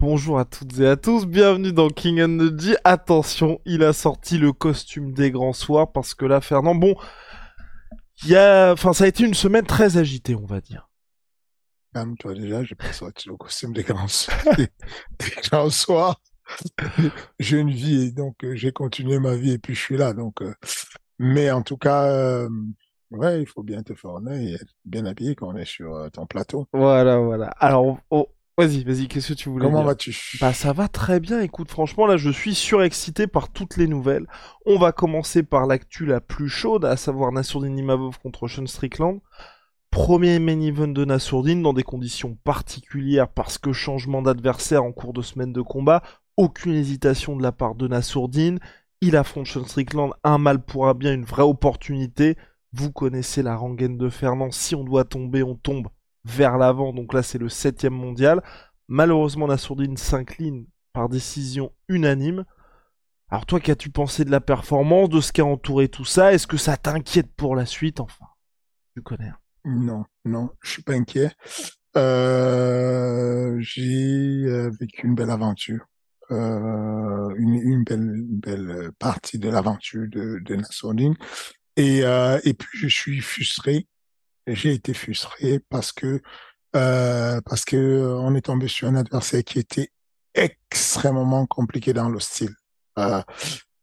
Bonjour à toutes et à tous, bienvenue dans King and the G. Attention, il a sorti le costume des grands soirs parce que là, Fernand, bon, il y a, enfin, ça a été une semaine très agitée, on va dire. Calme-toi déjà, j'ai pas sorti le costume des grands, des, des grands soirs. j'ai une vie et donc euh, j'ai continué ma vie et puis je suis là. Donc, euh, mais en tout cas, euh, ouais, il faut bien te former et être bien habillé quand on est sur ton plateau. Voilà, voilà. Alors, on- vas-y, vas-y, qu'est-ce que tu voulais Comment vas-tu? Bah ça va très bien, écoute, franchement là je suis surexcité par toutes les nouvelles. On va commencer par l'actu la plus chaude, à savoir Nassourdine Imavov contre Sean Strickland. Premier main event de Nassourdine dans des conditions particulières parce que changement d'adversaire en cours de semaine de combat, aucune hésitation de la part de Nassourdine. Il affronte Sean Strickland, un mal pour un bien, une vraie opportunité. Vous connaissez la rengaine de Fernand, si on doit tomber, on tombe vers l'avant, donc là c'est le septième mondial. Malheureusement, la sourdine s'incline par décision unanime. Alors toi, qu'as-tu pensé de la performance, de ce qui a entouré tout ça? Est-ce que ça t'inquiète pour la suite Enfin, tu connais. Non, non, je suis pas inquiet. Euh, j'ai euh, vécu une belle aventure, euh, une, belle, belle partie de l'aventure de, de. Et, et puis je suis frustré. J'ai été frustré parce que euh, parce que euh, on est tombé sur un adversaire qui était extrêmement compliqué dans le style. Euh,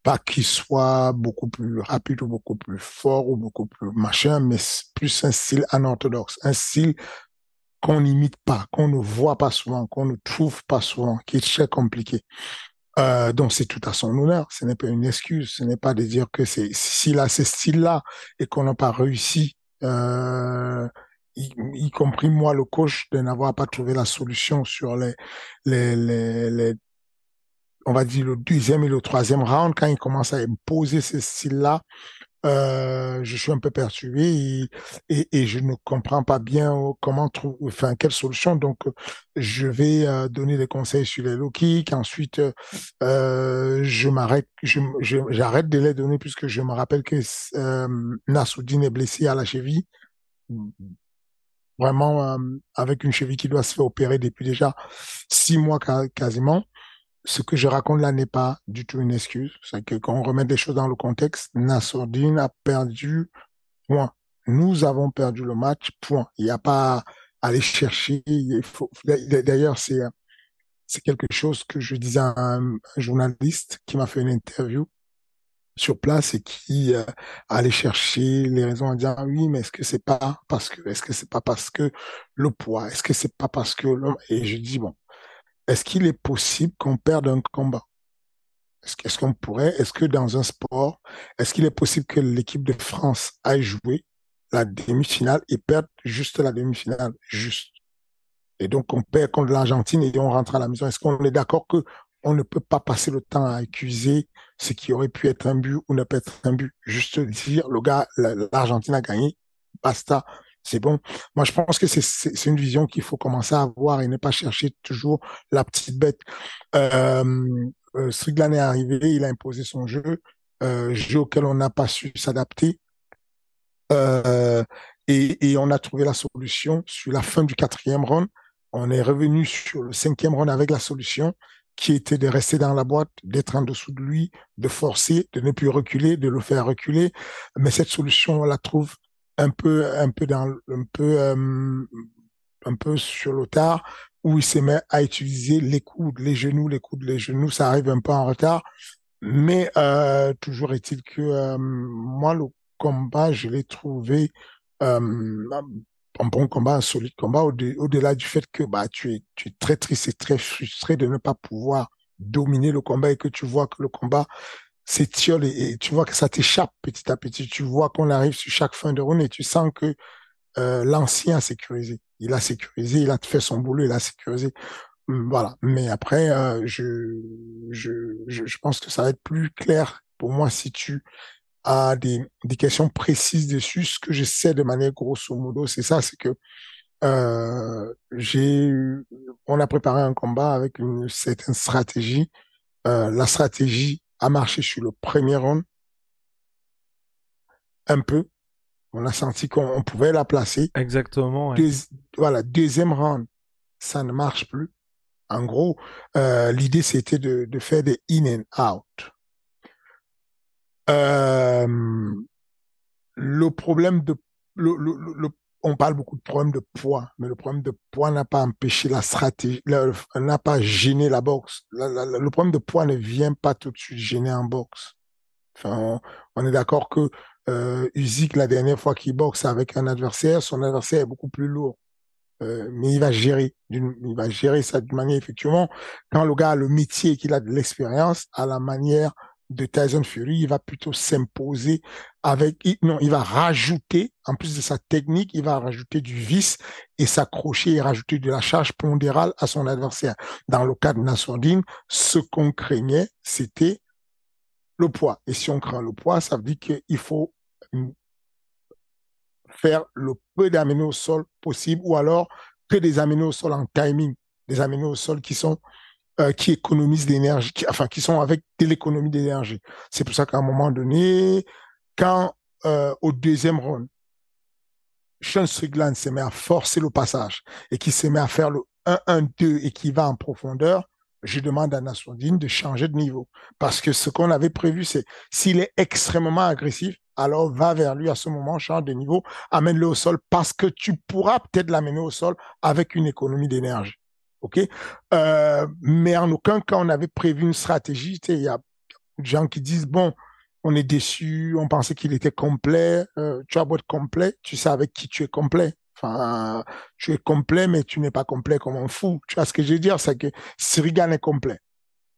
pas qu'il soit beaucoup plus rapide ou beaucoup plus fort ou beaucoup plus machin, mais plus un style anorthodoxe, un style qu'on n'imite pas, qu'on ne voit pas souvent, qu'on ne trouve pas souvent, qui est très compliqué. Donc c'est tout à son honneur, ce n'est pas une excuse, ce n'est pas de dire que c'est s'il a ce style-là et qu'on n'a pas réussi, euh, y, compris moi le coach, de n'avoir pas trouvé la solution sur les, les, les, les on va dire le deuxième et le troisième round, quand il commence à imposer ce style-là, euh, je suis un peu perturbé et, et, et je ne comprends pas bien euh, comment trouver, enfin, quelle solution. Donc, euh, je vais euh, donner des conseils sur les low kicks. Ensuite, euh, je m'arrête, j'arrête de les donner puisque je me rappelle que euh, Nassoudine est blessé à la cheville. Vraiment, avec une cheville qui doit se faire opérer depuis déjà six mois quasiment ce que je raconte là n'est pas du tout une excuse. C'est que quand on remet des choses dans le contexte, Nassourdine a perdu, point. Nous avons perdu le match, point. Il n'y a pas à aller chercher. D'ailleurs, c'est, quelque chose que je disais à un, journaliste qui m'a fait une interview sur place et qui euh, allait chercher les raisons en disant oui mais est-ce que c'est pas parce que est-ce que c'est pas parce que le poids est-ce que c'est pas parce que le... et je dis bon est-ce qu'il est possible qu'on perde un combat? Est-ce qu'on pourrait, est-ce que dans un sport, est-ce qu'il est possible que l'équipe de France aille jouer la demi-finale et perde juste la demi-finale, juste? Et donc, on perd contre l'Argentine et on rentre à la maison. Est-ce qu'on est d'accord que on ne peut pas passer le temps à accuser ce qui aurait pu être un but ou ne pas être un but? Juste dire, le gars, la- l'Argentine a gagné, basta. C'est bon. Moi, je pense que c'est une vision qu'il faut commencer à avoir et ne pas chercher toujours la petite bête. Euh, euh, est arrivé, il a imposé son jeu, euh, jeu auquel on n'a pas su s'adapter. Euh, et, et on a trouvé la solution sur la fin du quatrième round. On est revenu sur le cinquième round avec la solution qui était de rester dans la boîte, d'être en dessous de lui, de forcer, de ne plus reculer, de le faire reculer. Mais cette solution, on la trouve un peu, un peu dans, un peu, euh, un peu sur le tard, où il se met à utiliser les coudes, les genoux, les coudes, les genoux. Ça arrive un peu en retard. Mais euh, toujours est-il que euh, moi, le combat, je l'ai trouvé un bon combat, un solide combat, au-delà du fait que bah, tu, es, tu es très triste et très frustré de ne pas pouvoir dominer le combat et que tu vois que le combat s'étiole et, et, tu vois que ça t'échappe petit à petit. Tu vois qu'on arrive sur chaque fin de round et tu sens que euh, l'ancien a sécurisé. Il a sécurisé, il a fait son boulot, il a sécurisé. Hum, voilà. Mais après, euh, je, je, je, pense que ça va être plus clair pour moi si tu as des, des questions précises dessus. Ce que j'essaie de manière grosso modo, c'est ça, c'est que euh, j'ai, on a préparé un combat avec une certaine stratégie. Euh, la stratégie a marché sur le premier round, un peu. On a senti qu'on pouvait la placer. Exactement. voilà, deuxième round, ça ne marche plus. En gros, euh, l'idée c'était de, de, faire des in and out. Euh, le problème de le, le, le, on parle beaucoup de problème de poids, mais le problème de poids n'a pas empêché la stratégie, n'a pas gêné la boxe. le problème de poids ne vient pas tout de suite gêner en boxe. On, est d'accord que euh, la dernière fois qu'il boxe avec un adversaire, son adversaire est beaucoup plus lourd. Euh, mais il va gérer, il va gérer ça d'une manière effectivement. Quand le gars a le métier, qu'il a de l'expérience, à la manière de Tyson Fury, il va plutôt s'imposer avec, non, il va rajouter, en plus de sa technique, il va rajouter du vice et s'accrocher et rajouter de la charge pondérale à son adversaire. Dans le cas de Nassourdine, ce qu'on craignait, c'était le poids. Et si on craint le poids, ça veut dire qu'il faut faire le peu d'amener au sol possible ou alors que des amener au sol en timing, des amener au sol qui sont euh, qui économisent l'énergie, enfin qui sont avec de l'économie d'énergie. C'est pour ça qu'à un moment donné, quand euh, au deuxième round, Sean Strickland se met à forcer le passage et qui se met à faire le 1-1-2 et qui va en profondeur, je demande à Nassourdine de changer de niveau. Parce que ce qu'on avait prévu, c'est s'il est extrêmement agressif, alors va vers lui à ce moment, change de niveau, amène-le au sol parce que tu pourras peut-être l'amener au sol avec une économie d'énergie. OK? Euh, Mais en aucun cas, on avait prévu une stratégie. Il y a des gens qui disent, bon, on est déçu, on pensait qu'il était complet. Euh, tu as beau être complet, tu sais avec qui tu es complet. Enfin, tu es complet, mais tu n'es pas complet comme un fou. Tu vois ce que je veux dire? C'est que Sirigan est complet.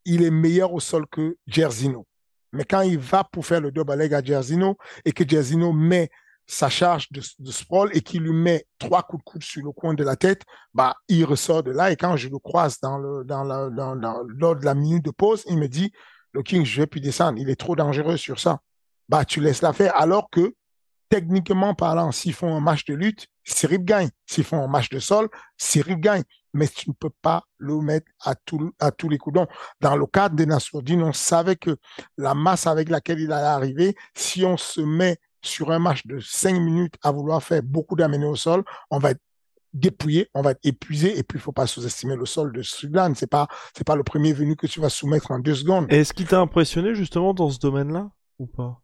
Il est meilleur au sol que Jerzino. Mais quand il va pour faire le double leg à Jerzino et que Jerzino met sa charge de, sprawl et qu'il lui met trois coups de coude sur le coin de la tête, bah, il ressort de là. Et quand je le croise dans le, dans lors de la minute de pause, il me dit, le King, je vais plus descendre. Il est trop dangereux sur ça. Bah, tu laisses la faire. Alors que, techniquement parlant, s'ils font un match de lutte, Cyril gagne. S'ils font un match de sol, Cyril gagne. Mais tu ne peux pas le mettre à, tout, à tous les coups. Dans le cadre des Nassourdine, on savait que la masse avec laquelle il allait arriver, si on se met sur un match de cinq minutes à vouloir faire beaucoup d'amener au sol, on va être dépouillé, on va être épuisé et puis il faut pas sous-estimer le sol de Strickland. C'est pas c'est pas le premier venu que tu vas soumettre en deux secondes. Est-ce qui t'a impressionné justement dans ce domaine-là ou pas?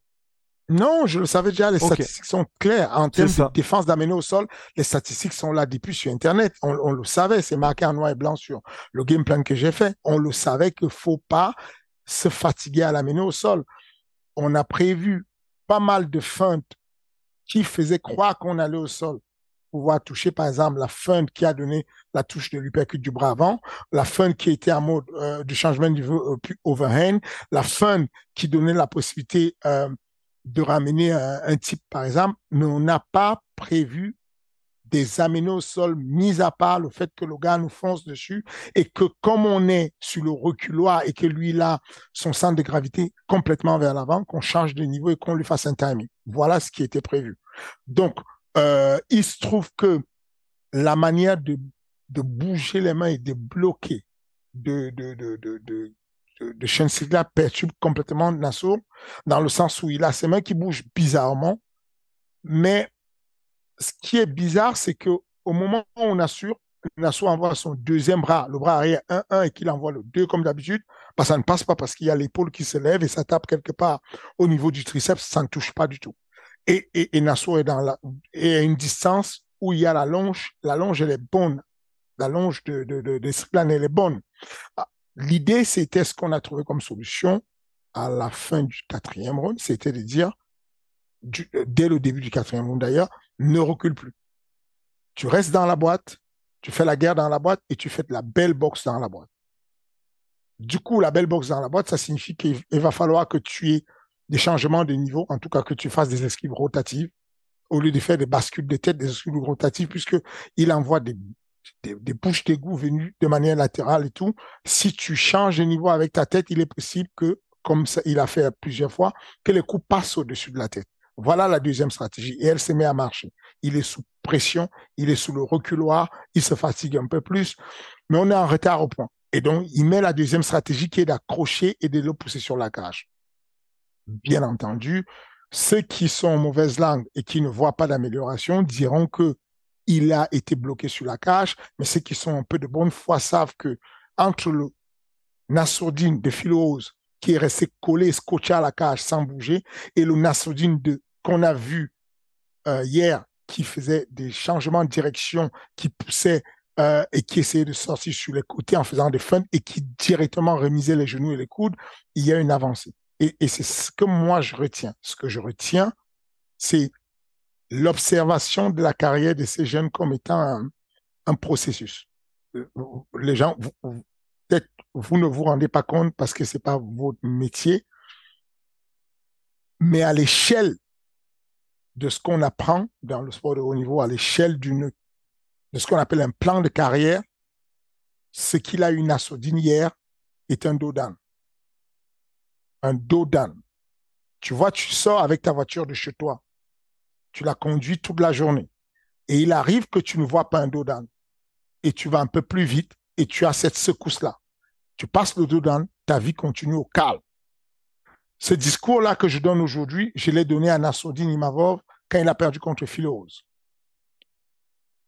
Non, je le savais déjà, les statistiques sont claires. En termes de défense d'amener au sol, les statistiques sont là depuis sur Internet. On, on le savait, c'est marqué en noir et blanc sur le game plan que j'ai fait. On le savait qu'il faut pas se fatiguer à l'amener au sol. On a prévu pas mal de feintes qui faisaient croire qu'on allait au sol. Pouvoir toucher, par exemple, la feinte qui a donné la touche de l'uppercut du bras avant, la feinte qui était en mode euh, de changement de niveau euh, overhand, la feinte qui donnait la possibilité euh, de ramener un, un, type, par exemple, mais on n'a pas prévu des amener au sol, mis à part le fait que le gars nous fonce dessus et que comme on est sur le reculoir et que lui, là, son centre de gravité complètement vers l'avant, qu'on change de niveau et qu'on lui fasse un timing. Voilà ce qui était prévu. Donc, euh, il se trouve que la manière de, de bouger les mains et de bloquer de, de, de, de, de de, de perturbe complètement Nassau, dans le sens où il a ses mains qui bougent bizarrement, mais ce qui est bizarre, c'est que au moment où on assure, Nassau envoie son deuxième bras, le bras arrière 1-1 et qu'il envoie le 2 comme d'habitude, bah, ça ne passe pas parce qu'il y a l'épaule qui se lève et ça tape quelque part au niveau du triceps, ça ne touche pas du tout. Et, et, Nassau est à une distance où il y a la longe, la longe elle est bonne, la longe de, de elle est bonne. Ah, l'idée, c'était ce qu'on a trouvé comme solution à la fin du quatrième round, c'était de dire, dès le début du quatrième round d'ailleurs, ne recule plus. tu restes dans la boîte, tu fais la guerre dans la boîte et tu fais la belle boxe dans la boîte. Du coup, la belle boxe dans la boîte, ça signifie qu'il va falloir que tu aies des changements de niveau, en tout cas que tu fasses des esquives rotatives, au lieu de faire des bascules de tête, des esquives rotatives, puisqu'il envoie des, bouches d'égout venues de manière latérale et tout. Si tu changes de niveau avec ta tête, il est possible que, comme il a fait plusieurs fois, que les coups passent au-dessus de la tête. Voilà la deuxième stratégie. Et elle se met à marcher. Il est sous pression, il est sous le reculoir, il se fatigue un peu plus, mais on est en retard au point. Et donc, il met la deuxième stratégie qui est d'accrocher et de le pousser sur la cage. Bien entendu, ceux qui sont en mauvaise langue et qui ne voient pas d'amélioration diront que il a été bloqué sur la cage, mais ceux qui sont un peu de bonne foi savent que entre le Nassourdine de Philose qui est resté collé, scotché à la cage sans bouger, et le Nassourdine de qu'on a vu euh, hier qui faisait des changements de direction, qui poussait euh, et qui essayait de sortir sur les côtés en faisant des feintes et qui directement remisait les genoux et les coudes, il y a une avancée. Et, et c'est ce que moi je retiens. Ce que je retiens, c'est l'observation de la carrière de ces jeunes comme étant un, un processus. Euh, les gens, peut-être vous ne vous rendez pas compte parce que c'est pas votre métier, mais à l'échelle de ce qu'on apprend dans le sport de haut niveau à l'échelle d'une de ce qu'on appelle un plan de carrière, ce qu'il a une Nassodine hier est un dodan. Un dodan. Tu vois, tu sors avec ta voiture de chez toi. Tu la conduis toute la journée. Et il arrive que tu ne vois pas un dodan. Et tu vas un peu plus vite et tu as cette secousse-là. Tu passes le dodan, ta vie continue au calme. Ce discours-là que je donne aujourd'hui, je l'ai donné à Nassoudine Imavov quand il a perdu contre Philose.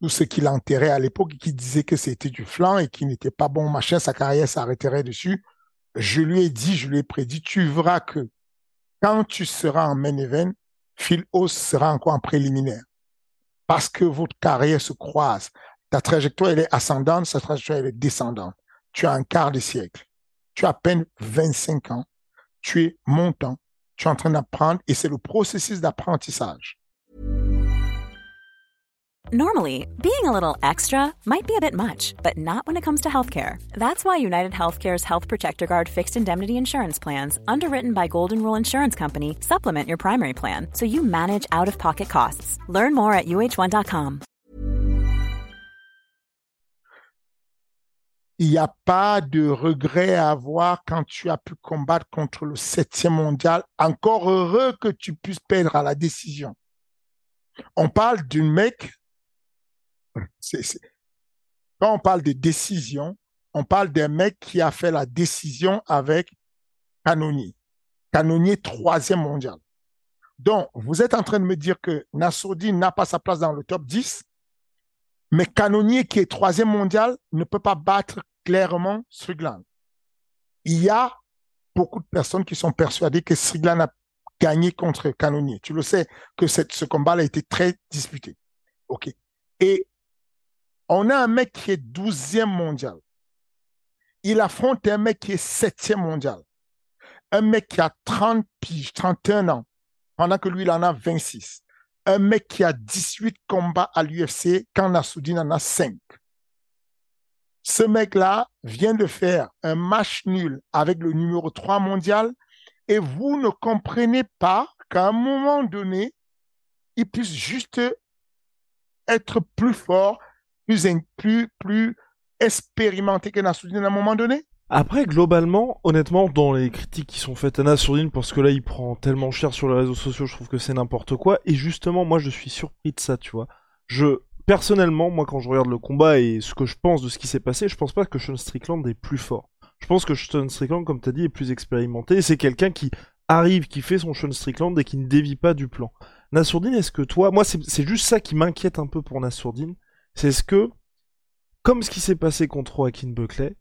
Tout ce qu'il enterrait à l'époque, qui disait que c'était du flanc et qu'il n'était pas bon, machin, sa carrière s'arrêterait dessus. Je lui ai dit, je lui ai prédit, tu verras que quand tu seras en main event, Philose sera encore en préliminaire. Parce que votre carrière se croise. Ta trajectoire, elle est ascendante, sa trajectoire, elle est descendante. Tu as un quart de siècle. Tu as à peine 25 ans tu es montant, tu es en train d'apprendre et c'est le processus d'apprentissage. Normally, being a little extra might be a bit much, but not when it comes to healthcare. That's why United Healthcare's Health Protector Guard fixed indemnity insurance plans, underwritten by Golden Rule Insurance Company, supplement your primary plan so you manage out of pocket costs. Learn more at uh1.com. il n'y a pas de regret à avoir quand tu as pu combattre contre le septième mondial. Encore heureux que tu puisses perdre à la décision. On parle d'un mec, quand on parle de décision, on parle d'un mec qui a fait la décision avec Canonier. Canonier troisième mondial. Donc, vous êtes en train de me dire que Nassoudi n'a pas sa place dans le top 10 mais Canonier, qui est troisième mondial, ne peut pas battre clairement Strickland. Il y a beaucoup de personnes qui sont persuadées que Strickland a gagné contre Canonier. Tu le sais que ce combat a été très disputé. OK. Et on a un mec qui est douzième mondial. Il affronte un mec qui est septième mondial. Un mec qui a 30 piges, 31 ans, pendant que lui, il en a 26 un mec qui a 18 combats à l'UFC quand Nassoudine en a 5. Ce mec-là vient de faire un match nul avec le numéro 3 mondial et vous ne comprenez pas qu'à un moment donné, il puisse juste être plus fort, plus, plus, plus expérimenté que Nassoudine à un moment donné? Après, globalement, honnêtement, dans les critiques qui sont faites à Nassourdine, parce que là, il prend tellement cher sur les réseaux sociaux, je trouve que c'est n'importe quoi. Et justement, moi, je suis surpris de ça, tu vois. Je, personnellement, moi, quand je regarde le combat et ce que je pense de ce qui s'est passé, je pense pas que Sean Strickland est plus fort. Je pense que Sean Strickland, comme t'as dit, est plus expérimenté. C'est quelqu'un qui arrive, qui fait son Sean Strickland et qui ne dévie pas du plan. Nassourdine, est-ce que toi, moi, c'est juste ça qui m'inquiète un peu pour Nassourdine. C'est ce que, comme ce qui s'est passé contre Joaquin Buckley,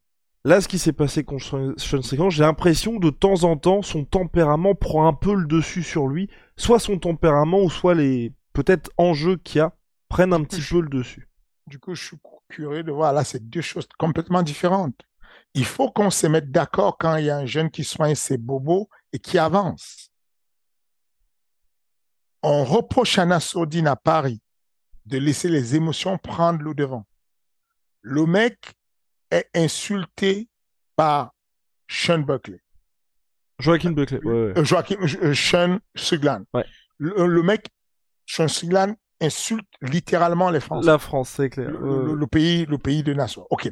Là, ce qui s'est passé contre Sean Strickland, j'ai l'impression de temps en temps, son tempérament prend un peu le dessus sur lui. Soit son tempérament, ou soit les peut-être enjeux qu'il y a prennent un petit peu le dessus. Du coup, je suis curieux de voir. Là, c'est deux choses complètement différentes. Il faut qu'on se mette d'accord quand il y a un jeune qui soigne ses bobos et qui avance. On reproche à Nassourdine à Paris de laisser les émotions prendre le devant. Le mec est insulté par Sean Buckley. Joaquin Buckley. Ouais, Euh, Joachim, euh, Sean Suglan. Ouais. Le, le mec, Sean Suglan, insulte littéralement les Français. La France, c'est clair. le, pays, le pays de Nassau. Ok.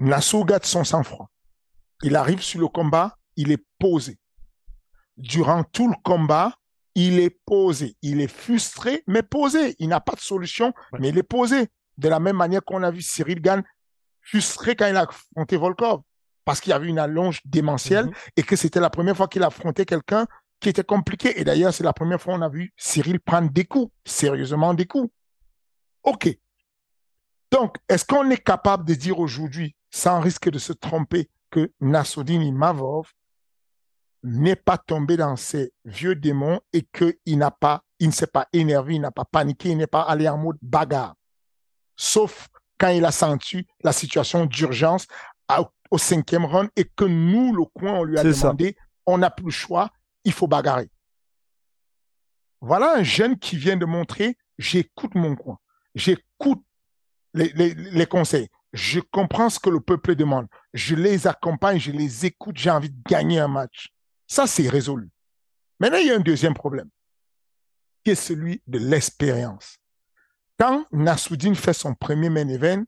Nassau garde son sang-froid. Il arrive sur le combat, il est posé. Durant tout le combat, il est posé. Il est frustré, mais posé. Il n'a pas de solution, Ouais. mais il est posé. De la même manière qu'on a vu Cyril Gann frustré quand il a affronté Volkov, parce qu'il y avait une allonge démentielle Mhm. et que c'était la première fois qu'il affrontait quelqu'un qui était compliqué. Et d'ailleurs, c'est la première fois qu'on a vu Cyril prendre des coups, sérieusement des coups. OK. Donc, est-ce qu'on est capable de dire aujourd'hui, sans risque de se tromper, que Nassoudine Imavov n'est pas tombé dans ses vieux démons et qu'il n'a pas, il ne s'est pas énervé, il n'a pas paniqué, il n'est pas allé en mode bagarre? Sauf quand il a senti la situation d'urgence au cinquième round et que nous, le coin, on lui a ça. demandé, on n'a plus le choix, il faut bagarrer. Voilà un jeune qui vient de montrer, j'écoute mon coin, j'écoute les, les- les conseils, je comprends ce que le peuple demande, je les accompagne, je les écoute, j'ai envie de gagner un match. Ça, c'est résolu. Maintenant, il y a un deuxième problème, qui est celui de l'expérience. Quand Nassoudine fait son premier main event,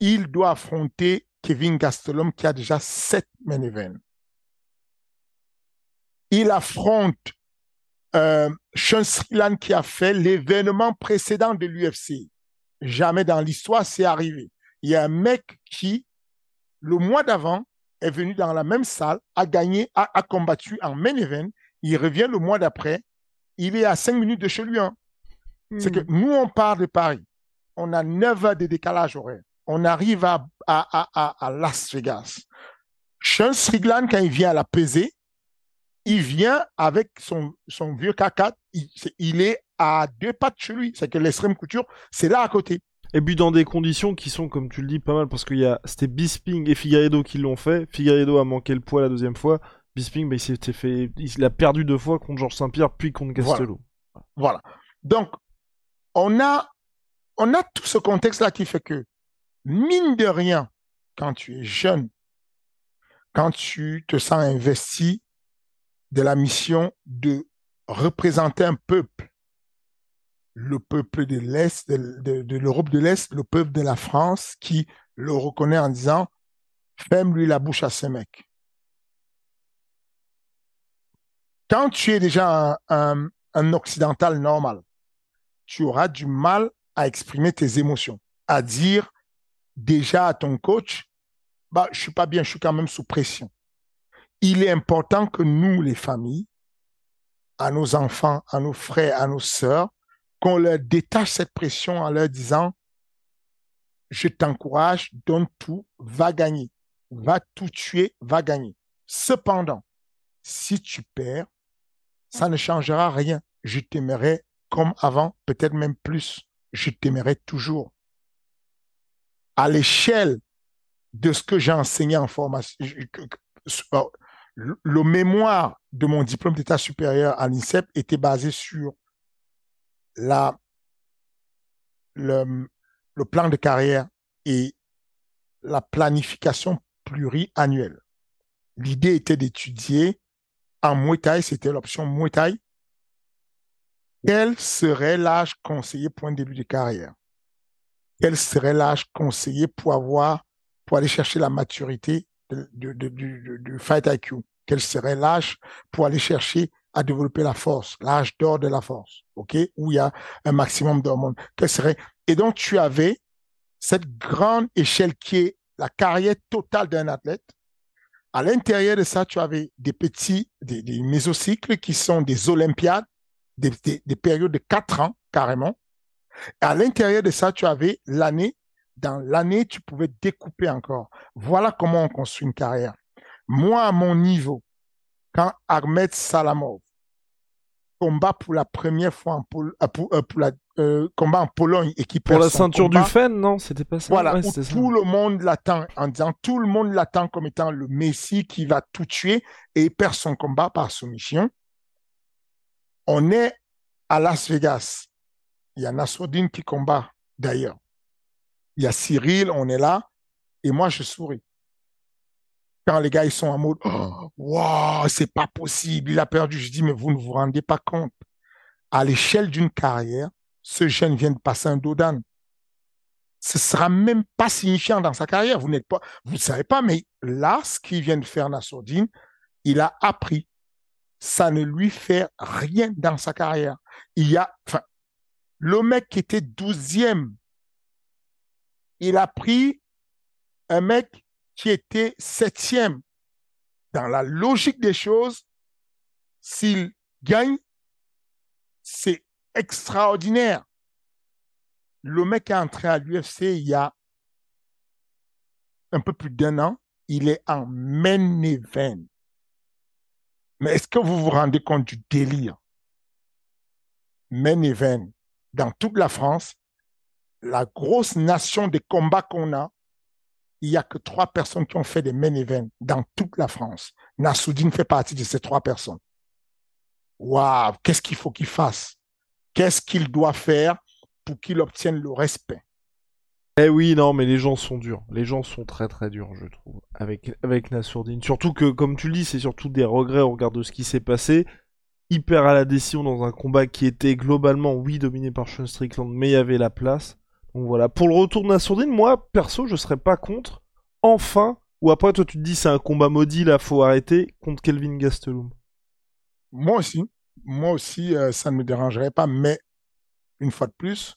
il doit affronter Kevin Gastelum qui a déjà sept main events. Il affronte euh, Sean Strickland qui a fait l'événement précédent de l'UFC. Jamais dans l'histoire c'est arrivé. Il y a un mec qui, le mois d'avant, est venu dans la même salle, a gagné, a, a combattu en main event. Il revient le mois d'après. Il est à cinq minutes de chez lui. hein. C'est que nous, on part de Paris. On a 9 heures de décalage horaire. On arrive à, à, à, à, à Las Vegas. Sean Strickland, quand il vient à la pesée, il vient avec son, son vieux K4. Il, est à deux pas de chez lui. C'est que l'extrême couture, c'est là à côté. Et puis dans des conditions qui sont, comme tu le dis, pas mal, parce qu'il y a, c'était Bisping et Figueiredo qui l'ont fait. Figueiredo a manqué le poids la deuxième fois. Bisping, bah, il s'était fait, il a perdu deux fois contre Georges Saint-Pierre, puis contre. Castello. Voilà. Donc, on a, on a tout ce contexte-là qui fait que, mine de rien, quand tu es jeune, quand tu te sens investi de la mission de représenter un peuple, le peuple de l'Est, de l'Europe de l'Est, le peuple de la France, qui le reconnaît en disant, ferme-lui la bouche à ce mec. Quand tu es déjà un, occidental normal, tu auras du mal à exprimer tes émotions, à dire déjà à ton coach, bah, je suis pas bien, je suis quand même sous pression. Il est important que nous, les familles, à nos enfants, à nos frères, à nos sœurs, qu'on leur détache cette pression en leur disant, je t'encourage, donne tout, va gagner, va tout tuer, va gagner. Cependant, si tu perds, ça ne changera rien. Je t'aimerai comme avant, peut-être même plus. Je t'aimerai toujours. À l'échelle de ce que j'ai enseigné en formation, le le mémoire de mon diplôme d'état supérieur à l'INSEP était basé sur la, le, le plan de carrière et la planification pluriannuelle. L'idée était d'étudier en Muay Thai, c'était l'option Muay Thai, quel serait l'âge conseillé pour un début de carrière? Quel serait l'âge conseillé pour avoir, pour aller chercher la maturité du Fight IQ? Quel serait l'âge pour aller chercher à développer la force, l'âge d'or de la force, ok? Où il y a un maximum d'hormones. Quel serait? Et donc, tu avais cette grande échelle qui est la carrière totale d'un athlète. À l'intérieur de ça, tu avais des petits, des, mésocycles qui sont des olympiades, des, des- des périodes de quatre ans carrément. À l'intérieur de ça, tu avais l'année. Dans l'année, tu pouvais découper encore. Voilà comment on construit une carrière. Moi, à mon niveau, quand Ahmed Salamov combat pour la première fois en euh, pour, euh, pour la, euh, combat en Pologne et qui Pour perd la son ceinture combat, du Fen, non C'était pas ça? Voilà, Ouais, où c'était ça. tout le monde l'attend en disant tout le monde l'attend comme étant le Messie qui va tout tuer et perd son combat par soumission. On est à Las Vegas, il y a Nassourdine qui combat d'ailleurs. Il y a Cyril, on est là, et moi je souris. Quand les gars ils sont en mode, oh, wow, c'est pas possible, il a perdu. Je dis, mais vous ne vous rendez pas compte. À l'échelle d'une carrière, ce jeune vient de passer un Dodan. Ce sera même pas signifiant dans sa carrière. Vous n'êtes pas, vous ne savez pas, mais là, ce qu'il vient de faire Nassourdine, il a appris. Ça ne lui fait rien dans sa carrière. Il y a, enfin, le mec qui était douzième, il a pris un mec qui était septième. Dans la logique des choses, s'il gagne, c'est extraordinaire. Le mec est entré à l'UFC il y a un peu plus d'un an. Il est en main event. Mais est-ce que vous vous rendez compte du délire? Main event dans toute la France, la grosse nation des combats qu'on a, il n'y a que trois personnes qui ont fait des main events dans toute la France. Nassoudine fait partie de ces trois personnes. Waouh, qu'est-ce qu'il faut qu'il fasse? Qu'est-ce qu'il doit faire pour qu'il obtienne le respect? Eh oui, non, mais les gens sont durs. Les gens sont très très durs, je trouve, avec, avec Nassourdine. Surtout que, comme tu le dis, c'est surtout des regrets au regard de ce qui s'est passé. Hyper à la décision dans un combat qui était globalement, oui, dominé par Sean Strickland, mais il y avait la place. Donc voilà. Pour le retour de Nassourdine, moi, perso, je serais pas contre. Enfin, ou après, toi, tu te dis, c'est un combat maudit, là, faut arrêter, contre Kelvin Gastelum. Moi aussi. Moi aussi, euh, ça ne me dérangerait pas, mais une fois de plus,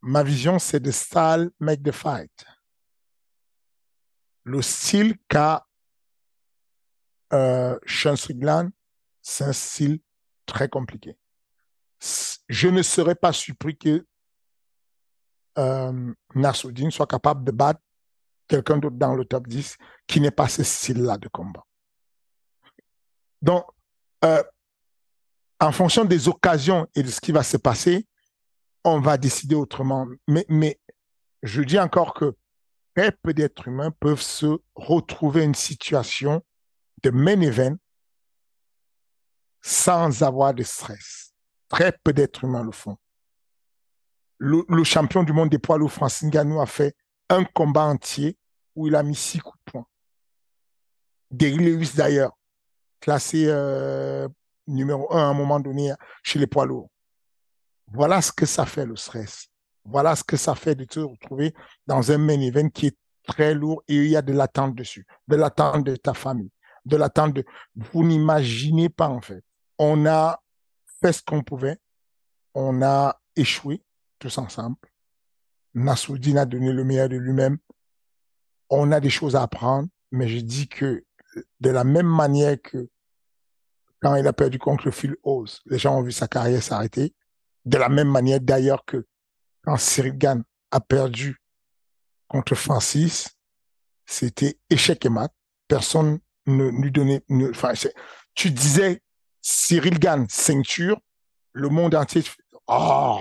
ma vision, c'est de style make the fight. Le style qu'a euh, Sean c'est un style très compliqué. Je ne serais pas surpris que euh, soit capable de battre quelqu'un d'autre dans le top 10 qui n'est pas ce style-là de combat. Donc, euh, en fonction des occasions et de ce qui va se passer, on va décider autrement. Mais, je dis encore que très peu d'êtres humains peuvent se retrouver une situation de main event sans avoir de stress. Très peu d'êtres humains le font. Le, champion du monde des poids lourds, Francine Ganou, a fait un combat entier où il a mis six coups de poing. Derry d'ailleurs, classé euh, numéro un à un moment donné chez les poids lourds. Voilà ce que ça fait le stress. Voilà ce que ça fait de te retrouver dans un main event qui est très lourd et il y a de l'attente dessus, de l'attente de ta famille, de l'attente de... Vous n'imaginez pas en fait. On a fait ce qu'on pouvait, on a échoué tous ensemble. Nassoudine a donné le meilleur de lui-même. On a des choses à apprendre, mais je dis que de la même manière que quand il a perdu contre Phil Oz, les gens ont vu sa carrière s'arrêter. De la même manière d'ailleurs que quand Cyril Gann a perdu contre Francis, c'était échec et mat. Personne ne lui donnait, enfin, tu disais Cyril Gann, ceinture, le monde entier, oh.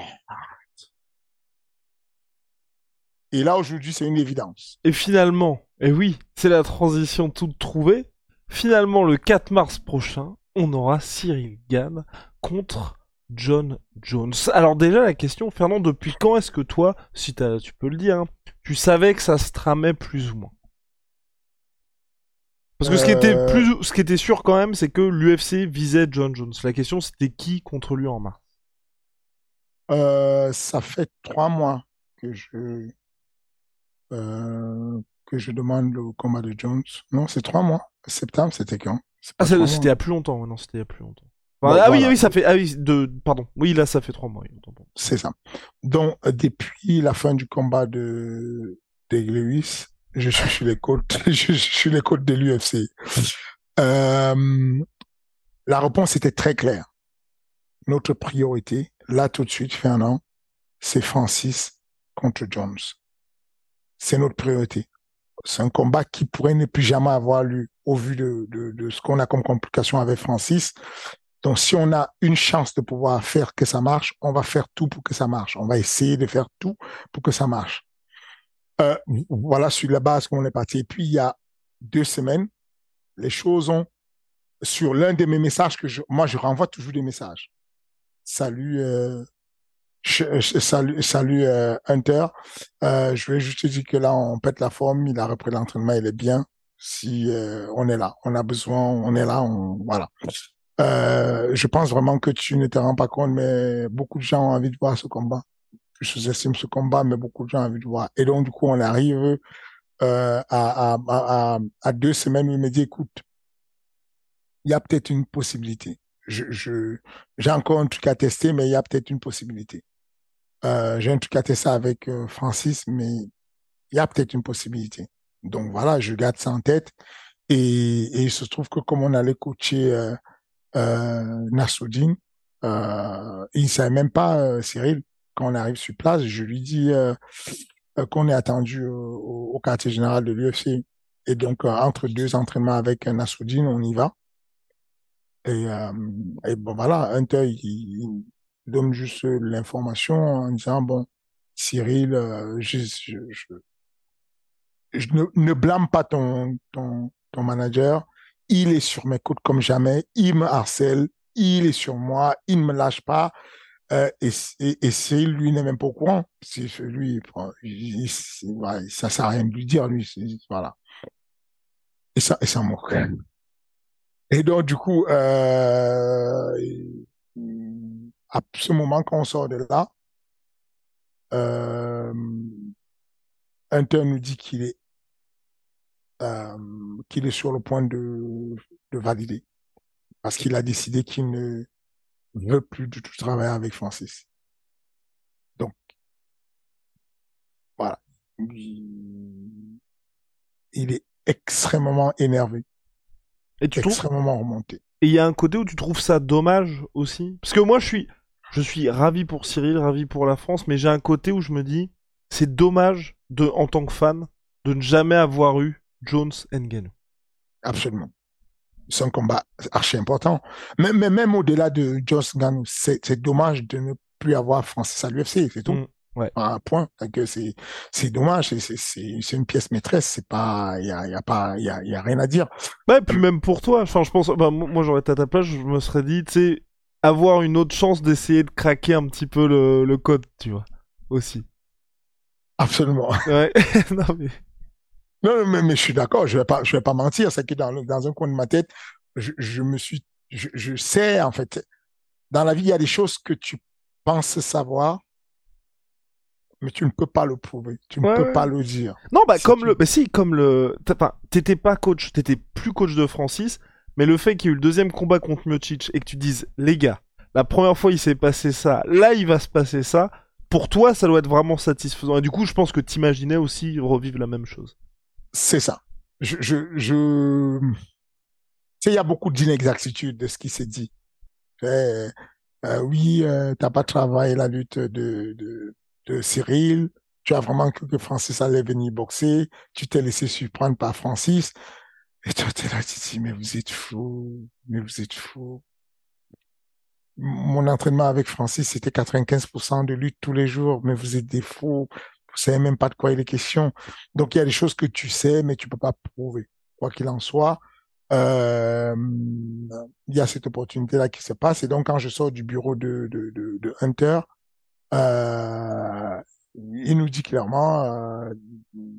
Et là, aujourd'hui, c'est une évidence. Et finalement, et oui, c'est la transition toute trouvée. Finalement, le 4 mars prochain, on aura Cyril Gann contre John Jones. Alors déjà la question, Fernand, depuis quand est-ce que toi, si tu peux le dire, hein, tu savais que ça se tramait plus ou moins? Parce que ce, qui était sûr quand même, c'est que l'UFC visait John Jones. La question c'était qui contre lui en mars? Euh, ça fait trois mois que je euh, que je demande le combat de Jones. Non, c'est trois mois. Septembre, c'était quand? Ah, c'était il y a plus longtemps, non, c'était il y a plus longtemps. Bon, ah oui, voilà. oui, ça fait, ah oui, de, pardon, oui, là, ça fait trois mois. oui, autant pour moi. C'est ça. Donc, euh, depuis la fin du combat de, de Lewis, je suis sur les côtes, je suis sur les côtes de l'UFC. Euh, la réponse était très claire. Notre priorité, là tout de suite, fait un an, c'est Francis contre Jones. C'est notre priorité. C'est un combat qui pourrait ne plus jamais avoir lieu au vu de, ce qu'on a comme complication avec Francis. Donc, si on a une chance de pouvoir faire que ça marche, on va faire tout pour que ça marche. On va essayer de faire tout pour que ça marche. Euh, voilà sur la base qu'on est parti. Et puis, il y a deux semaines, les choses ont, sur l'un de mes messages que moi, je renvoie toujours des messages. salut, euh, salut, salut euh, Hunter. Je vais juste te dire que là, on pète la forme. Il a repris l'entraînement, il est bien. Si on est là, on a besoin, on est là, on voilà. je pense vraiment que tu ne te rends pas compte, mais beaucoup de gens ont envie de voir ce combat. Je sous-estime ce combat, mais beaucoup de gens ont envie de voir. Et donc, du coup, on arrive à, à, à, deux semaines où il me dit, écoute, il y a peut-être une possibilité je, j'ai encore un truc à tester, mais il y a peut-être une possibilité. Euh, j'ai un truc à tester avec euh, Francis, mais il y a peut-être une possibilité. Donc voilà, je garde ça en tête. Et, et il se trouve que comme on allait coacher euh, euh, Nassoudine, euh, il savait même pas, euh, Cyril, quand on arrive sur place, je lui dis euh, qu'on est attendu au, au, quartier général de l'UFC. Et donc, entre deux entraînements avec Nassoudine, on y va. Et, euh, et bon, voilà, Hunter, il, il donne juste l'information en disant, bon, Cyril, euh, je, je, je, ne, blâme pas ton, ton, ton manager. Il est sur mes côtes comme jamais. Il me harcèle. Il est sur moi. Il ne me lâche pas. Euh, et, et, et Cyril, lui, n'est même pas au courant. C'est lui, ça sert à rien de lui dire, lui. Voilà. Et ça, et ça moque. Et donc, du coup, euh, à ce moment qu'on sort de là, euh, nous dit qu'il est euh, qu'il est sur le point de, de valider parce qu'il a décidé qu'il ne veut plus du tout travailler avec Francis. Donc, voilà. Il est extrêmement énervé. Et tu extrêmement remonté. Et il y a un côté où tu trouves ça dommage aussi? Parce que moi, je suis, je suis ravi pour Cyril, ravi pour la France, mais j'ai un côté où je me dis, c'est dommage de, en tant que fan, de ne jamais avoir eu Jones Ngannou. Absolument. C'est un combat archi important. Mais, mais même au-delà de Jones Ngannou, c'est dommage de ne plus avoir Francis à l'UFC, c'est tout. Mm. Ouais. Un point. Que c'est, c'est dommage. C'est, une pièce maîtresse. C'est pas, il y a, y a pas, il y a, y a rien à dire. Ouais, puis même pour toi. Enfin, je pense, bah, moi, j'aurais été à ta place, je me serais dit, tu sais, avoir une autre chance d'essayer de craquer un petit peu le, le code, tu vois, aussi. Absolument. Ouais. non mais. Non, mais, mais je suis d'accord. Je vais pas, je vais pas mentir. C'est que dans, dans un coin de ma tête, je, je me suis, je, je sais en fait. Dans la vie, il y a des choses que tu penses savoir mais tu ne peux pas le prouver, tu ne peux pas le dire. Non, bah comme le, bah si, comme le, enfin, t'étais pas coach, t'étais plus coach de Francis, mais le fait qu'il y ait eu le deuxième combat contre Miocic et que tu dises, les gars, la première fois il s'est passé ça, là il va se passer ça, pour toi ça doit être vraiment satisfaisant. Et du coup, je pense que t'imaginais aussi revivre la même chose. C'est ça. Je, je, je... Il y a beaucoup d'inexactitudes de ce qui s'est dit. Euh, oui, euh, t'as pas travaillé la lutte de, de de Cyril, tu as vraiment cru que Francis allait venir boxer, tu t'es laissé surprendre par Francis, et toi t'es là, tu te dis, mais vous êtes fou, mais vous êtes fou. Mon entraînement avec Francis, c'était 95% de lutte tous les jours, mais vous êtes des fous, vous savez même pas de quoi il est question. Donc il y a des choses que tu sais, mais tu peux pas prouver. Quoi qu'il en soit, euh, il y a cette opportunité-là qui se passe. Et donc, quand je sors du bureau de, de, Hunter, euh, il nous dit clairement, euh,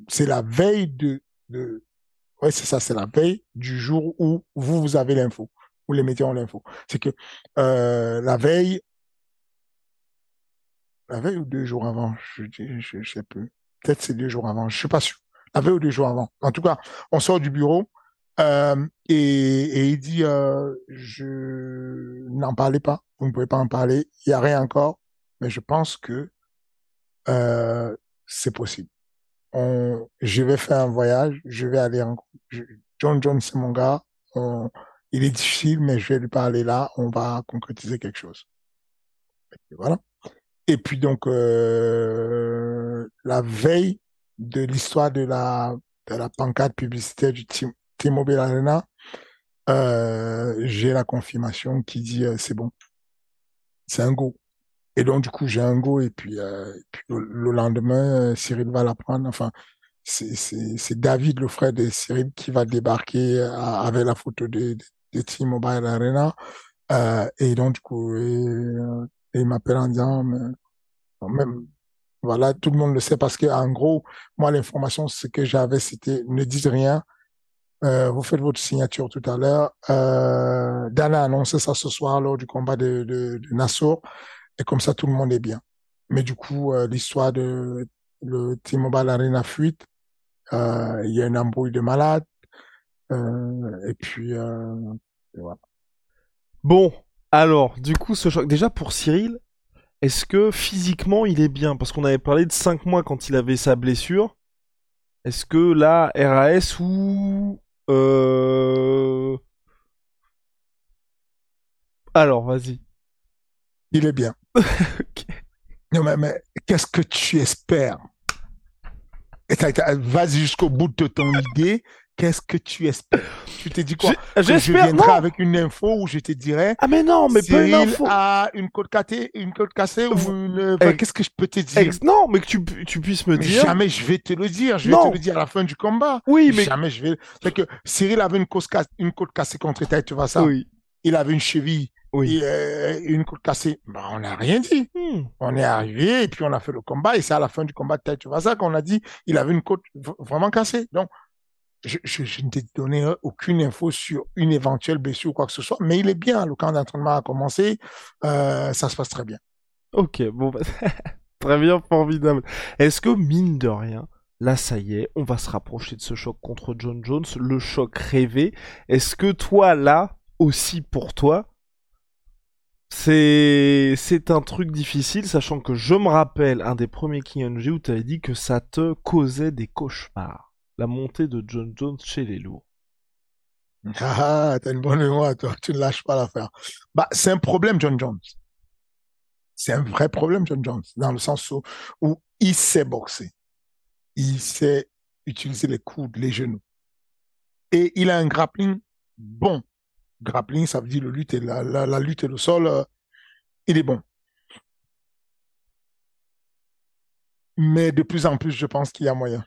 c'est la veille de, de ouais, c'est ça, c'est la veille du jour où vous, vous avez l'info, où les médias ont l'info. C'est que la veille, la veille ou deux jours avant, je je, sais plus. Peut-être c'est deux jours avant, je suis pas sûr. La veille ou deux jours avant. En tout cas, on sort du bureau euh, et, il dit, euh, je n'en parlez pas, vous ne pouvez pas en parler, il y a rien encore mais je pense que euh, c'est possible. Je vais faire un voyage, je vais aller en... John John, c'est mon gars. Il est difficile, mais je vais lui parler là. On va concrétiser quelque chose. Et voilà. Et puis donc euh, la veille de l'histoire de la de la pancarte publicitaire du T-Mobile Arena, euh, j'ai la confirmation qui dit euh, c'est bon, c'est un go. Et donc, du coup, j'ai un go et puis, euh, puis le, lendemain, euh, Cyril va la prendre. Enfin, c'est David, le frère de Cyril, qui va débarquer euh, avec la photo de, de, T-Mobile Arena. Euh, et donc, du coup, Et il m'appelle en disant, même, voilà, tout le monde le sait parce que en gros, moi, l'information, ce que j'avais, c'était ne dites rien. Euh, vous faites votre signature tout à l'heure. Euh, Dana a annoncé ça ce soir lors du combat de, Nassau. Et comme ça, tout le monde est bien. Mais du coup, euh, l'histoire de le T-Mobile Arena fuite, euh, il y a une embrouille de malades. Euh, et puis, et voilà. Bon, alors, du coup, ce choc. Déjà pour Cyril, est-ce que physiquement il est bien? Parce qu'on avait parlé de 5 mois quand il avait sa blessure. Est-ce que là, RAS ou. Euh... Alors, vas-y. Il est bien. Non, mais, mais qu'est-ce que tu espères? Vas-y jusqu'au bout de ton idée. Qu'est-ce que tu espères? Tu t'es dit quoi? Je viendrai Non avec une info où je te dirais Ah, mais non, mais pas une info. a une côte cassée, une côte cassée ou une. enfin, Qu'est-ce que je peux te dire? Ex- Non, mais que tu, pu- tu puisses me Mais dire. Jamais je vais te le dire. Je vais Non. te le dire à la fin du combat. Oui, mais. Jamais je vais. C'est que Cyril avait une côte, cassée, une côte cassée contre Taï, tu vois ça? Oui. Il avait une cheville Oui. et euh, une côte cassée. Ben, on n'a rien dit. Hmm. On est arrivé et puis on a fait le combat. Et c'est à la fin du combat de Taï, tu vois ça, qu'on a dit il avait une côte vraiment cassée. Donc, je, ne t'ai donné aucune info sur une éventuelle blessure ou quoi que ce soit. Mais il est bien. Le camp d'entraînement a commencé. Euh, ça se passe très bien. Ok, bon, bah, très bien, formidable. Est-ce que, mine de rien, là, ça y est, on va se rapprocher de ce choc contre John Jones, le choc rêvé. Est-ce que toi, là, aussi pour toi, c'est c'est un truc difficile, sachant que je me rappelle un des premiers King NG où tu avais dit que ça te causait des cauchemars? La montée de John Jones chez les lourds. Ah, t'as une bonne mémoire, toi. Tu ne lâches pas l'affaire. Bah, c'est un problème, John Jones. C'est un vrai problème, John Jones, dans le sens où, il sait boxer. Il sait utiliser les coudes, les genoux. Et il a un grappling bon. Grappling, ça veut dire le lutte la lutte et le sol, euh, il est bon. Mais de plus en plus, je pense qu'il y a moyen.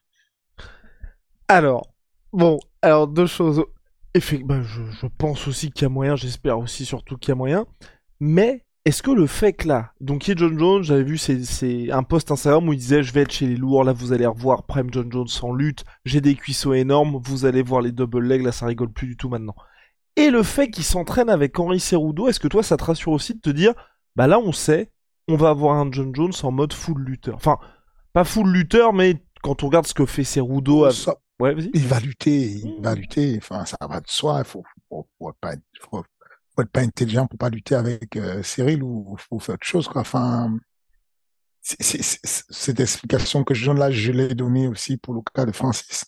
Alors, bon, alors deux choses. Effectivement, je, je pense aussi qu'il y a moyen, j'espère aussi surtout qu'il y a moyen. Mais est-ce que le fait que là, donc il y a John Jones, j'avais vu c'est, un post Instagram où il disait je vais être chez les lourds, là vous allez revoir Prime John Jones en lutte, j'ai des cuisseaux énormes, vous allez voir les double legs, là ça rigole plus du tout maintenant. Et le fait qu'il s'entraîne avec Henri Cerudo, est-ce que toi ça te rassure aussi de te dire bah là on sait, on va avoir un John Jones en mode full lutteur. Enfin, pas full lutteur, mais quand on regarde ce que fait Cerudo, avec- Ça, ouais vas-y. il va lutter, il Mmh. va lutter. Enfin, ça va de soi. Il faut, faut, faut être pas, faut, faut être pas intelligent pour pas lutter avec euh, Cyril ou faut faire autre chose. Quoi. Enfin, cette explication que je donne là, je l'ai donnée aussi pour le cas de Francis.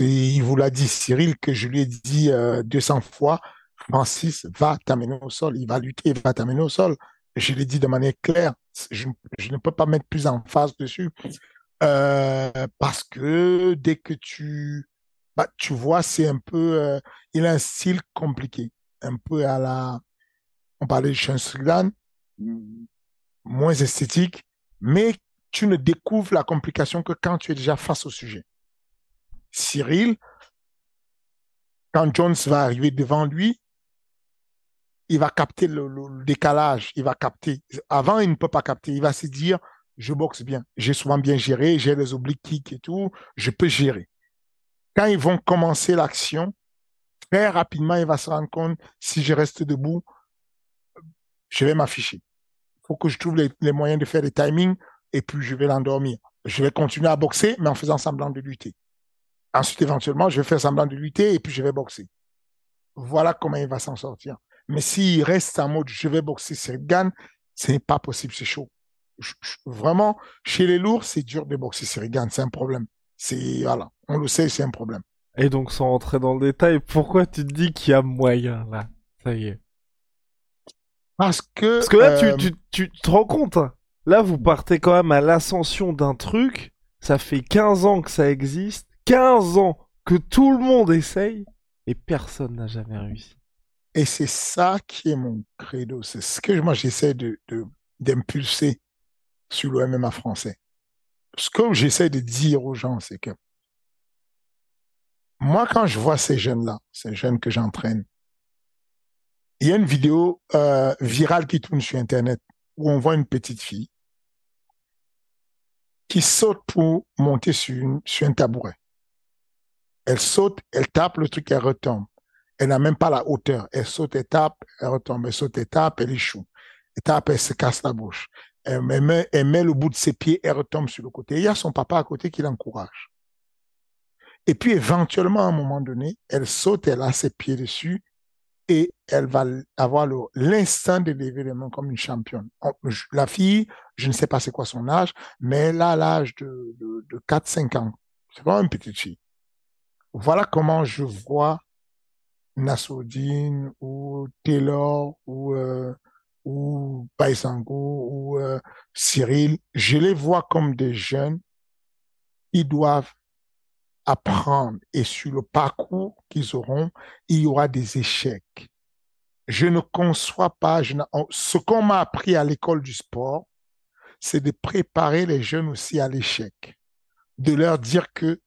Il vous l'a dit, Cyril, que je lui ai dit euh, 200 fois, Francis va t'amener au sol, il va lutter, il va t'amener au sol. Je l'ai dit de manière claire. Je, je ne peux pas mettre plus en face dessus. Euh, parce que dès que tu, bah, tu vois, c'est un peu, euh, il a un style compliqué, un peu à la, on parlait de Sean Strickland, mm, moins esthétique, mais tu ne découvres la complication que quand tu es déjà face au sujet. Cyril, quand Jones va arriver devant lui, il va capter le décalage, il va capter. Avant, il ne peut pas capter, il va se dire, je boxe bien, j'ai souvent bien géré, j'ai les obliques kicks et tout, je peux gérer. Quand ils vont commencer l'action, très rapidement, il va se rendre compte, si je reste debout, je vais m'afficher. Il faut que je trouve les, moyens de faire des timings et puis je vais l'endormir. Je vais continuer à boxer, mais en faisant semblant de lutter. Ensuite, éventuellement, je vais faire semblant de lutter et puis je vais boxer. Voilà comment il va s'en sortir. Mais s'il reste en mode je vais boxer Cyril Gann, ce n'est pas possible, c'est chaud. Vraiment, chez les lourds, c'est dur de boxer Cyril Gann, c'est un problème. C'est, voilà, on le sait, c'est un problème. Et donc, sans rentrer dans le détail, pourquoi tu te dis qu'il y a moyen, là? Ça y est. Parce que, Parce que là, euh, tu, tu, tu te rends compte, hein. là, vous partez quand même à l'ascension d'un truc, ça fait 15 ans que ça existe, 15 ans que tout le monde essaye, et personne n'a jamais réussi. Et c'est ça qui est mon credo. C'est ce que moi j'essaie de, de- d'impulser sur le MMA français. Ce que j'essaie de dire aux gens, c'est que moi, quand je vois ces jeunes-là, ces jeunes que j'entraîne, Il y a une vidéo euh, virale qui tourne sur Internet où on voit une petite fille qui saute pour monter sur, sur un tabouret. Elle saute, elle tape, le truc, elle retombe. Elle n'a même pas la hauteur. Elle saute, elle tape, elle retombe. Elle saute, elle tape, elle échoue. Elle tape, elle se casse la bouche. Elle met, elle met le bout de ses pieds, elle retombe sur le côté. il y a son papa à côté qui l'encourage. Et puis, éventuellement, à un moment donné, elle saute, elle a ses pieds dessus et elle va avoir l'instant de lever les mains comme une championne. La fille, je ne sais pas c'est quoi son âge, mais elle a l'âge de, de, de 4-5 ans. C'est pas une petite fille. Voilà comment je vois Nassoudine ou Taylor ou euh, ou Paisango ou euh, Cyril, je les vois comme des jeunes qui doivent apprendre et sur le parcours qu'ils auront, il y aura des échecs. Je ne conçois pas, ce qu'on m'a appris à l'école du sport, c'est de préparer les jeunes aussi à l'échec, de leur dire que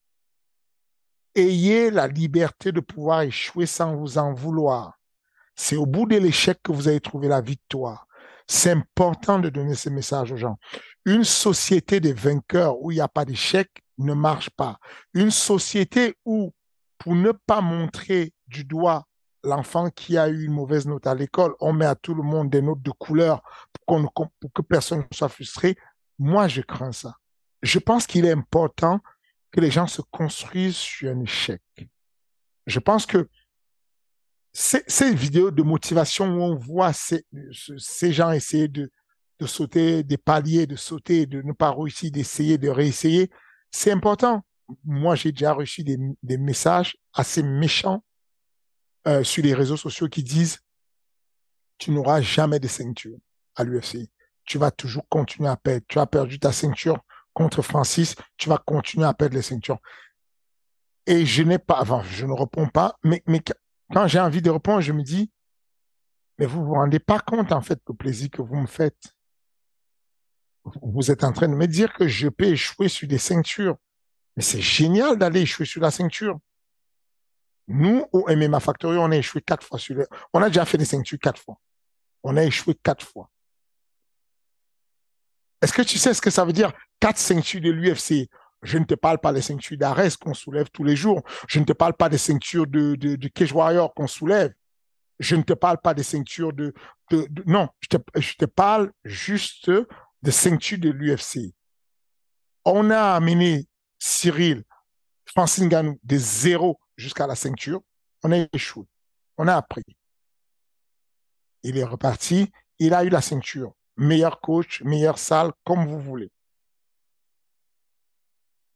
ayez la liberté de pouvoir échouer sans vous en vouloir. C'est au bout de l'échec que vous allez trouver la victoire. C'est important de donner ce message aux gens. Une société de vainqueurs où il n'y a pas d'échec ne marche pas. Une société où, pour ne pas montrer du doigt l'enfant qui a eu une mauvaise note à l'école, on met à tout le monde des notes de couleur pour, pour que personne ne soit frustré, moi, je crains ça. Je pense qu'il est important que les gens se construisent sur un échec. Je pense que ces, vidéos de motivation où on voit ces, ces gens essayer de, de sauter des paliers, de sauter, de ne pas réussir, d'essayer, de réessayer, c'est important. Moi, j'ai déjà reçu des, des, messages assez méchants euh, sur les réseaux sociaux qui disent tu n'auras jamais de ceinture à l'UFC. Tu vas toujours continuer à perdre. Tu as perdu ta ceinture contre Francis, tu vas continuer à perdre les ceintures. Et je n'ai pas, enfin, je ne réponds pas, mais, mais quand j'ai envie de répondre, je me dis, mais vous vous rendez pas compte, en fait, du plaisir que vous me faites. Vous êtes en train de me dire que je peux échouer sur des ceintures. Mais c'est génial d'aller échouer sur la ceinture. Nous, au MMA Factory, on a échoué quatre fois sur le... On a déjà fait des ceintures quatre fois. On a échoué quatre fois. Est-ce que tu sais ce que ça veut dire? Quatre ceintures de l'UFC. Je ne te parle pas des ceintures d'Ares qu'on soulève tous les jours. Je ne te parle pas des ceintures de, de, de Warrior qu'on soulève. Je ne te parle pas des ceintures de, de, non, je te, je te parle juste des ceintures de l'UFC. On a amené Cyril, Francine Ganou de zéro jusqu'à la ceinture. On a échoué. On a appris. Il est reparti. Il a eu la ceinture. Meilleur coach, meilleure salle, comme vous voulez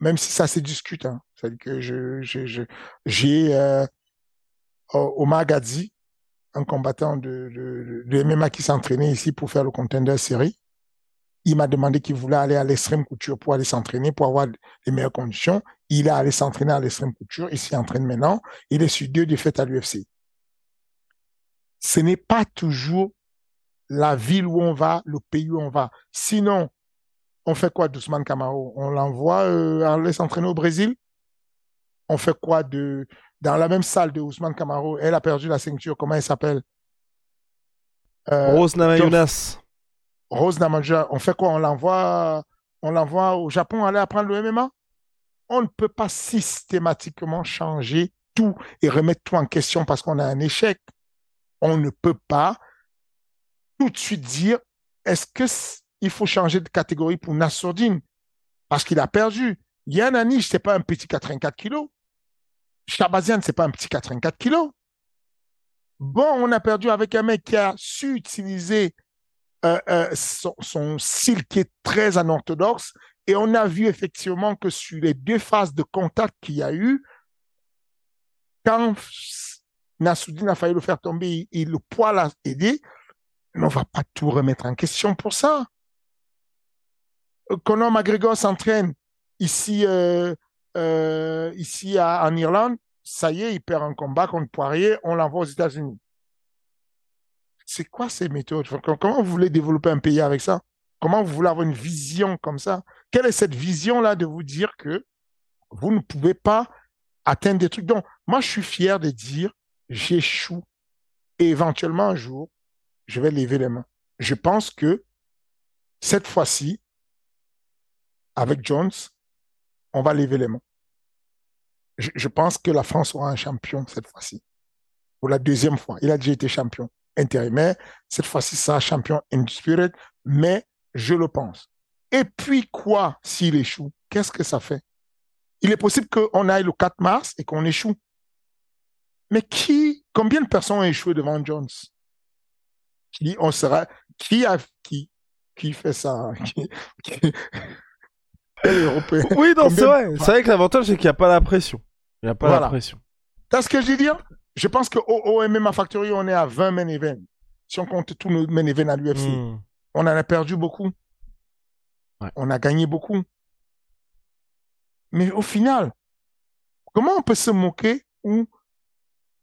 même si ça se discute. Hein. C'est-à-dire que j'ai euh, au Magadzi, un combattant de, de, de MMA qui s'entraînait ici pour faire le contender série. Il m'a demandé qu'il voulait aller à l'extrême couture pour aller s'entraîner, pour avoir les meilleures conditions. Il est allé s'entraîner à l'extrême couture. Il s'y entraîne maintenant. Il est sur deux défaites à l'UFC. Ce n'est pas toujours la ville où on va, le pays où on va. Sinon, on fait quoi d'Ousmane Camaro? On l'envoie euh, aller s'entraîner au Brésil? On fait quoi de dans la même salle de Ousmane Camaro? Elle a perdu la ceinture. Comment elle s'appelle? Euh, Rose Namajunas. Rose Namajunas. On fait quoi? On l'envoie on l'envoie au Japon aller apprendre le MMA On ne peut pas systématiquement changer tout et remettre tout en question parce qu'on a un échec. On ne peut pas tout de suite dire est-ce que il faut changer de catégorie pour Nassourdine parce qu'il a perdu. Yann Anish, c'est pas un petit 84 kilos. Chabazian, c'est pas un petit 84 kilos. Bon, on a perdu avec un mec qui a su utiliser euh, euh, son, style qui est très anorthodoxe. Et on a vu effectivement que sur les deux phases de contact qu'il y a eu, quand Nassoudine a failli le faire tomber et le poids l'a aidé, on ne va pas tout remettre en question pour ça. Conor McGregor s'entraîne ici, euh, euh, ici en Irlande, ça y est, il perd un combat contre Poirier, on l'envoie aux États-Unis. C'est quoi ces méthodes? Comment vous voulez développer un pays avec ça? Comment vous voulez avoir une vision comme ça? Quelle est cette vision-là de vous dire que vous ne pouvez pas atteindre des trucs? Donc, moi, je suis fier de dire, j'échoue. Et éventuellement, un jour, je vais lever les mains. Je pense que cette fois-ci, avec Jones, on va lever les mains. Je, pense que la France aura un champion cette fois-ci. Pour la deuxième fois. Il a déjà été champion intérimaire. Cette fois-ci, sera champion indisputed. Mais je le pense. Et puis quoi s'il échoue? Qu'est-ce que ça fait? Il est possible qu'on aille le 4 mars et qu'on échoue. Mais qui, combien de personnes ont échoué devant Jones? Qui on sera, qui a, qui, qui fait ça? Oui, non, c'est vrai. C'est vrai que l'avantage, c'est qu'il n'y a pas la pression. Il n'y a pas la pression. T'as ce que je veux dire? Je pense qu'au au MMA Factory, on est à 20 main events. Si on compte tous nos main events à l'UFC, hmm. on en a perdu beaucoup. On a gagné beaucoup. Mais au final, comment on peut se moquer ou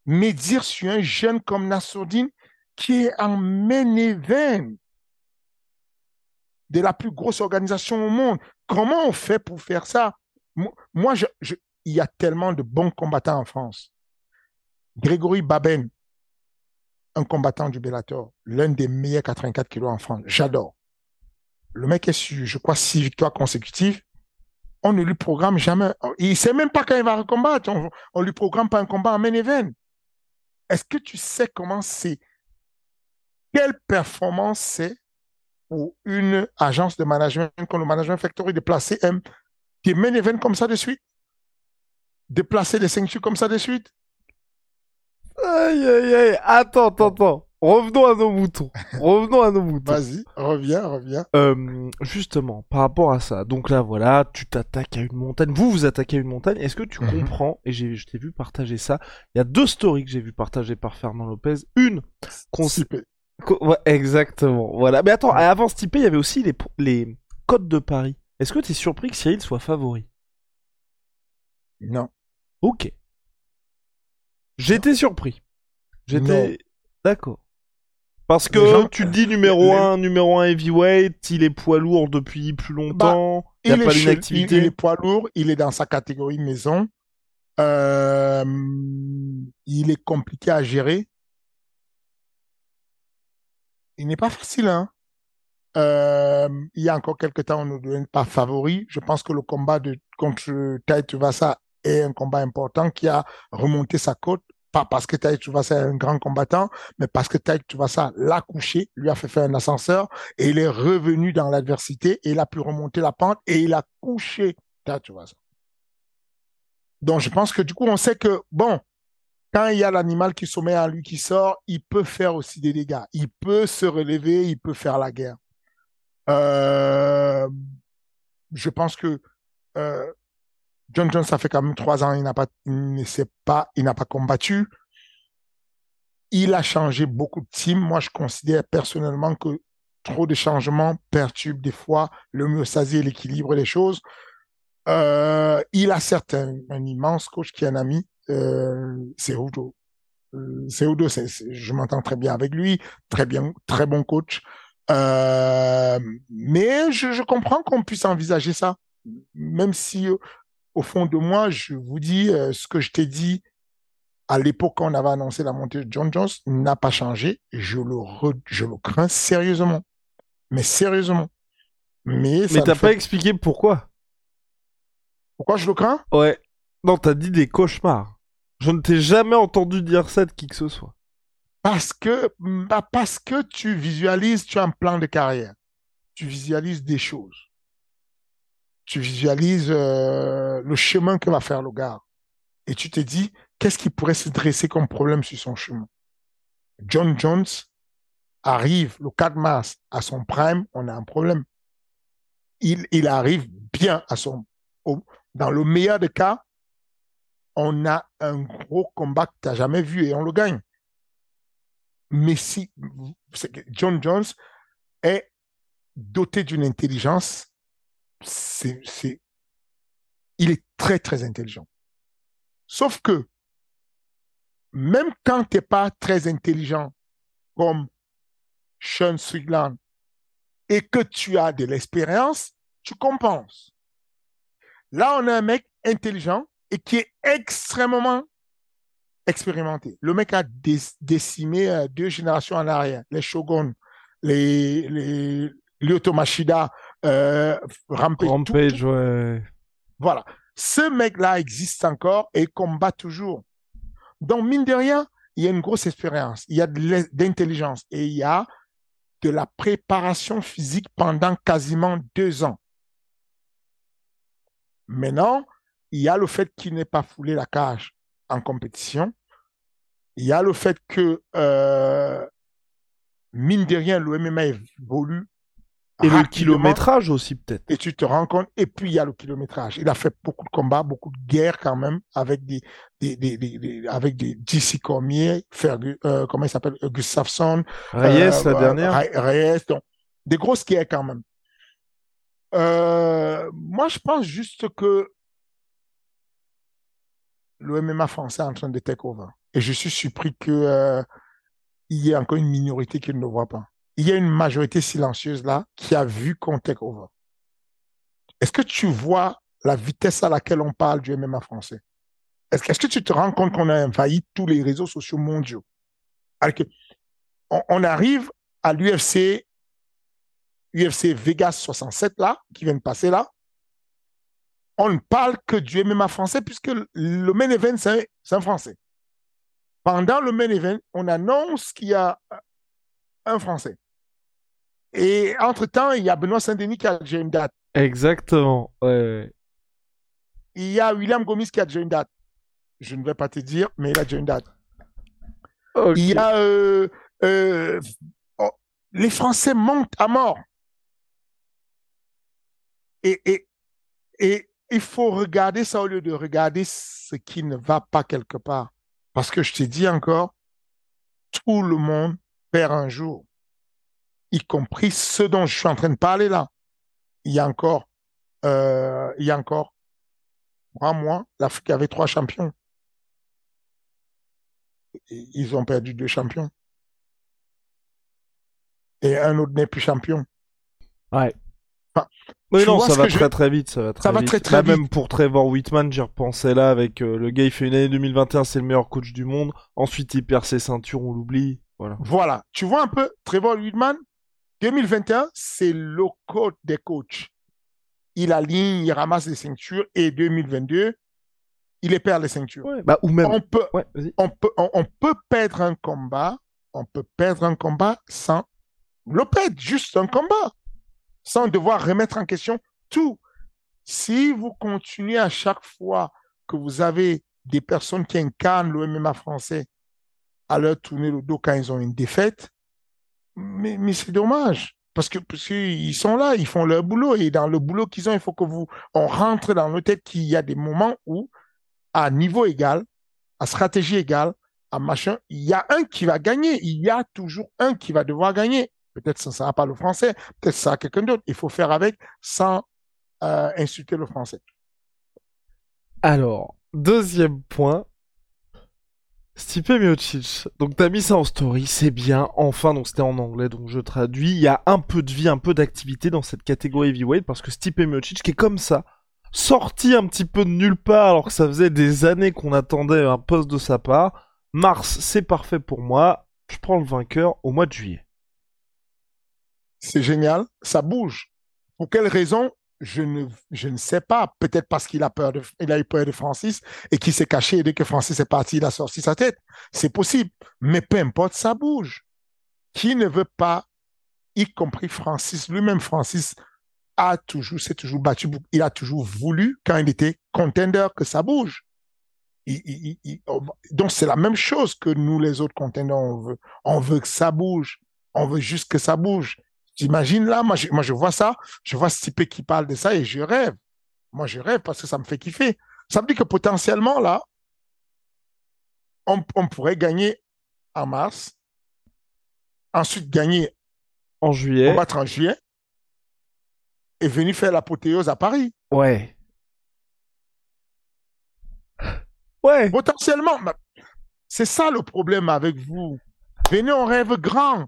médire sur un jeune comme Nassourdine qui est en main event? De la plus grosse organisation au monde. Comment on fait pour faire ça? Moi, il y a tellement de bons combattants en France. Grégory Baben, un combattant du Bellator, l'un des meilleurs 84 kilos en France. J'adore. Le mec est sur, je crois, six victoires consécutives. On ne lui programme jamais. Il sait même pas quand il va combattre. On, on lui programme pas un combat en main event. Est-ce que tu sais comment c'est, quelle performance c'est pour une agence de management comme le Management Factory de placer un des main event comme ça de suite? De placer des ceintures comme ça de suite? Aïe, aïe, aïe. Attends, attends, attends. Revenons à nos moutons. Revenons à nos moutons. Vas-y, reviens, reviens. Euh, justement, par rapport à ça. Donc là, voilà, tu t'attaques à une montagne. Vous, vous attaquez à une montagne. Est-ce que tu mhm. comprends Et je t'ai vu partager ça. Il y a deux stories que j'ai vu partager par Fernand Lopez. Une, Ouais, exactement. Voilà. Mais attends, avant Stipe, il y avait aussi les, les codes de Paris. Est-ce que tu es surpris que Cyril soit favori? Non. Ok. J'étais surpris. J'étais. D'accord. Parce que tu te dis numéro 1, numéro 1 heavyweight, il est poids lourd depuis plus longtemps, bah, il, a pas d'inactivité. Il, est poids lourd, il est dans sa catégorie maison. Euh, il est compliqué à gérer. Il n'est pas facile, hein. Euh, il y a encore quelques temps, on ne devient pas favori. Je pense que le combat de, contre Tai Tuvasa est un combat important qui a remonté sa côte pas parce que Taïk Tuvasa est un grand combattant, mais parce que Taïk Tuvasa l'a couché, lui a fait faire un ascenseur et il est revenu dans l'adversité et il a pu remonter la pente et il a couché Taïk Tuvasa. Donc je pense que du coup on sait que bon, quand il y a l'animal qui sommet à lui qui sort, il peut faire aussi des dégâts. Il peut se relever, il peut faire la guerre. Euh, je pense que euh, John Jones, ça fait quand même trois ans, il n'a pas, il pas, il n'a pas combattu. Il a changé beaucoup de teams. Moi, je considère personnellement que trop de changements perturbent des fois l'homéostasie et l'équilibre des choses. Euh, il a certes un, immense coach qui est un ami, euh, c'est Udo. Euh, c'est Udo, je m'entends très bien avec lui, très bien, très bon coach. Euh, mais je, je comprends qu'on puisse envisager ça, même si au fond de moi, je vous dis, euh, ce que je t'ai dit à l'époque quand on avait annoncé la montée de John Jones n'a pas changé. Je le, je le crains sérieusement. Mais sérieusement. Mais, Mais t'as pas expliqué pourquoi? Pourquoi je le crains? Ouais. Non, t'as dit des cauchemars. Je ne t'ai jamais entendu dire ça de qui que ce soit. Parce que, bah parce que tu visualises, tu as un plan de carrière. Tu visualises des choses tu visualises euh, le chemin que va faire le gars. Et tu te dis, qu'est-ce qui pourrait se dresser comme problème sur son chemin? John Jones arrive le 4 mars à son prime, on a un problème. Il, il arrive bien à son... dans le meilleur des cas, on a un gros combat que tu n'as jamais vu et on le gagne. Mais si John Jones est doté d'une intelligence il est très, très intelligent. Sauf que, même quand tu n'es pas très intelligent, comme Sean Strickland, et que tu as de l'expérience, tu compenses. Là, on a un mec intelligent et qui est extrêmement expérimenté. Le mec a décimé euh, deux générations en arrière. Les Shogun, les, les Lyoto Machida, euh, Rampage. Rampage, ouais. Voilà. Ce mec-là existe encore et combat toujours. Donc, mine de rien, il y a une grosse expérience, il y a de l'intelligence et il y a de la préparation physique pendant quasiment deux ans. Maintenant, il y a le fait qu'il n'ait pas foulé la cage en compétition. Il y a le fait que, euh, mine de rien, le MMA évolue et le kilométrage aussi, peut-être. Et tu te rends compte. Et puis, il y a le kilométrage. Il a fait beaucoup de combats, beaucoup de guerres quand même, avec des, des, des, des avec des DC Cormier, euh, comment il s'appelle, Gustafsson. Reyes, la euh, dernière. Reyes, donc, des grosses guerres quand même. Moi, je pense juste que le MMA français est en train de take over. Et je suis surpris qu'il euh, y ait encore une minorité qui ne le voit pas il y a une majorité silencieuse là qui a vu qu'on take over. Est-ce que tu vois la vitesse à laquelle on parle du MMA français? Est-ce que, tu te rends compte qu'on a envahi tous les réseaux sociaux mondiaux? Alors que on, arrive à l'UFC, UFC Vegas 67 là, qui vient de passer là. On ne parle que du MMA français puisque le main event, c'est un français. Pendant le main event, on annonce qu'il y a un français. Et entre-temps, il y a Benoît Saint-Denis qui a déjà une date. Exactement. Il y a William Gomis qui a déjà une date. Je ne vais pas te dire, mais il a déjà une date. Il y a euh, euh, oh, les Français montent à mort. Et, et, et il faut regarder ça au lieu de regarder ce qui ne va pas quelque part. Parce que je te dis encore, tout le monde perd un jour y compris ce dont je suis en train de parler là. Il y a encore, euh, il y a encore trois mois, l'Afrique avait trois champions. Ils ont perdu deux champions. Et un autre n'est plus champion. Ouais. Oui, non, ça va très très vite. Ça va très, ça Va très, très vite. Même pour Trevor Whitman, j'y repensais là avec euh, le gars, il fait une année 2021, c'est le meilleur coach du monde. Ensuite, il perd ses ceintures, on l'oublie. Voilà. Voilà. Tu vois un peu, Trevor Whitman, 2021, c'est le code des coachs. Il aligne, il ramasse les ceintures et 2022, il les perd les ceintures. bah, ou même. On peut, on, peut, on, peut perdre un combat, on peut perdre un combat sans le perdre, juste un combat, sans devoir remettre en question tout. Si vous continuez à chaque fois que vous avez des personnes qui incarnent le MMA français à leur tourner le dos quand ils ont une défaite, mais, c'est dommage. Parce que parce qu'ils sont là, ils font leur boulot et dans le boulot qu'ils ont, il faut que vous on rentre dans nos têtes qu'il y a des moments où à niveau égal, à stratégie égale, à machin, il y a un qui va gagner, il y a toujours un qui va devoir gagner. Peut-être ça ne sera pas le français, peut-être ça sera quelqu'un d'autre. Il faut faire avec sans euh, insulter le français. Alors, deuxième point, Stipe Miocic, donc t'as mis ça en story, c'est bien, enfin, donc c'était en anglais, donc je traduis, il y a un peu de vie, un peu d'activité dans cette catégorie heavyweight, parce que Stipe Miocic, qui est comme ça, sorti un petit peu de nulle part, alors que ça faisait des années qu'on attendait un poste de sa part, mars, c'est parfait pour moi, je prends le vainqueur au mois de juillet. C'est génial, ça bouge. Pour quelle raison je ne, sais pas. Peut-être parce qu'il a peur de, eu peur de Francis et qu'il s'est caché dès que Francis est parti, il a sorti sa tête. C'est possible. Mais peu importe, ça bouge. Qui ne veut pas, y compris Francis, lui-même Francis a toujours, s'est toujours battu, il a toujours voulu, quand il était contender, que ça bouge. donc c'est la même chose que nous, les autres contenders, on veut. On veut que ça bouge. On veut juste que ça bouge. T'imagines là, moi je, moi je vois ça, je vois ce type qui parle de ça et je rêve. Moi je rêve parce que ça me fait kiffer. Ça veut dire que potentiellement là, on, on pourrait gagner en mars, ensuite gagner en juillet, combattre en juillet et venir faire l'apothéose à Paris. Ouais. Ouais. Potentiellement, c'est ça le problème avec vous. Venez, on rêve grand.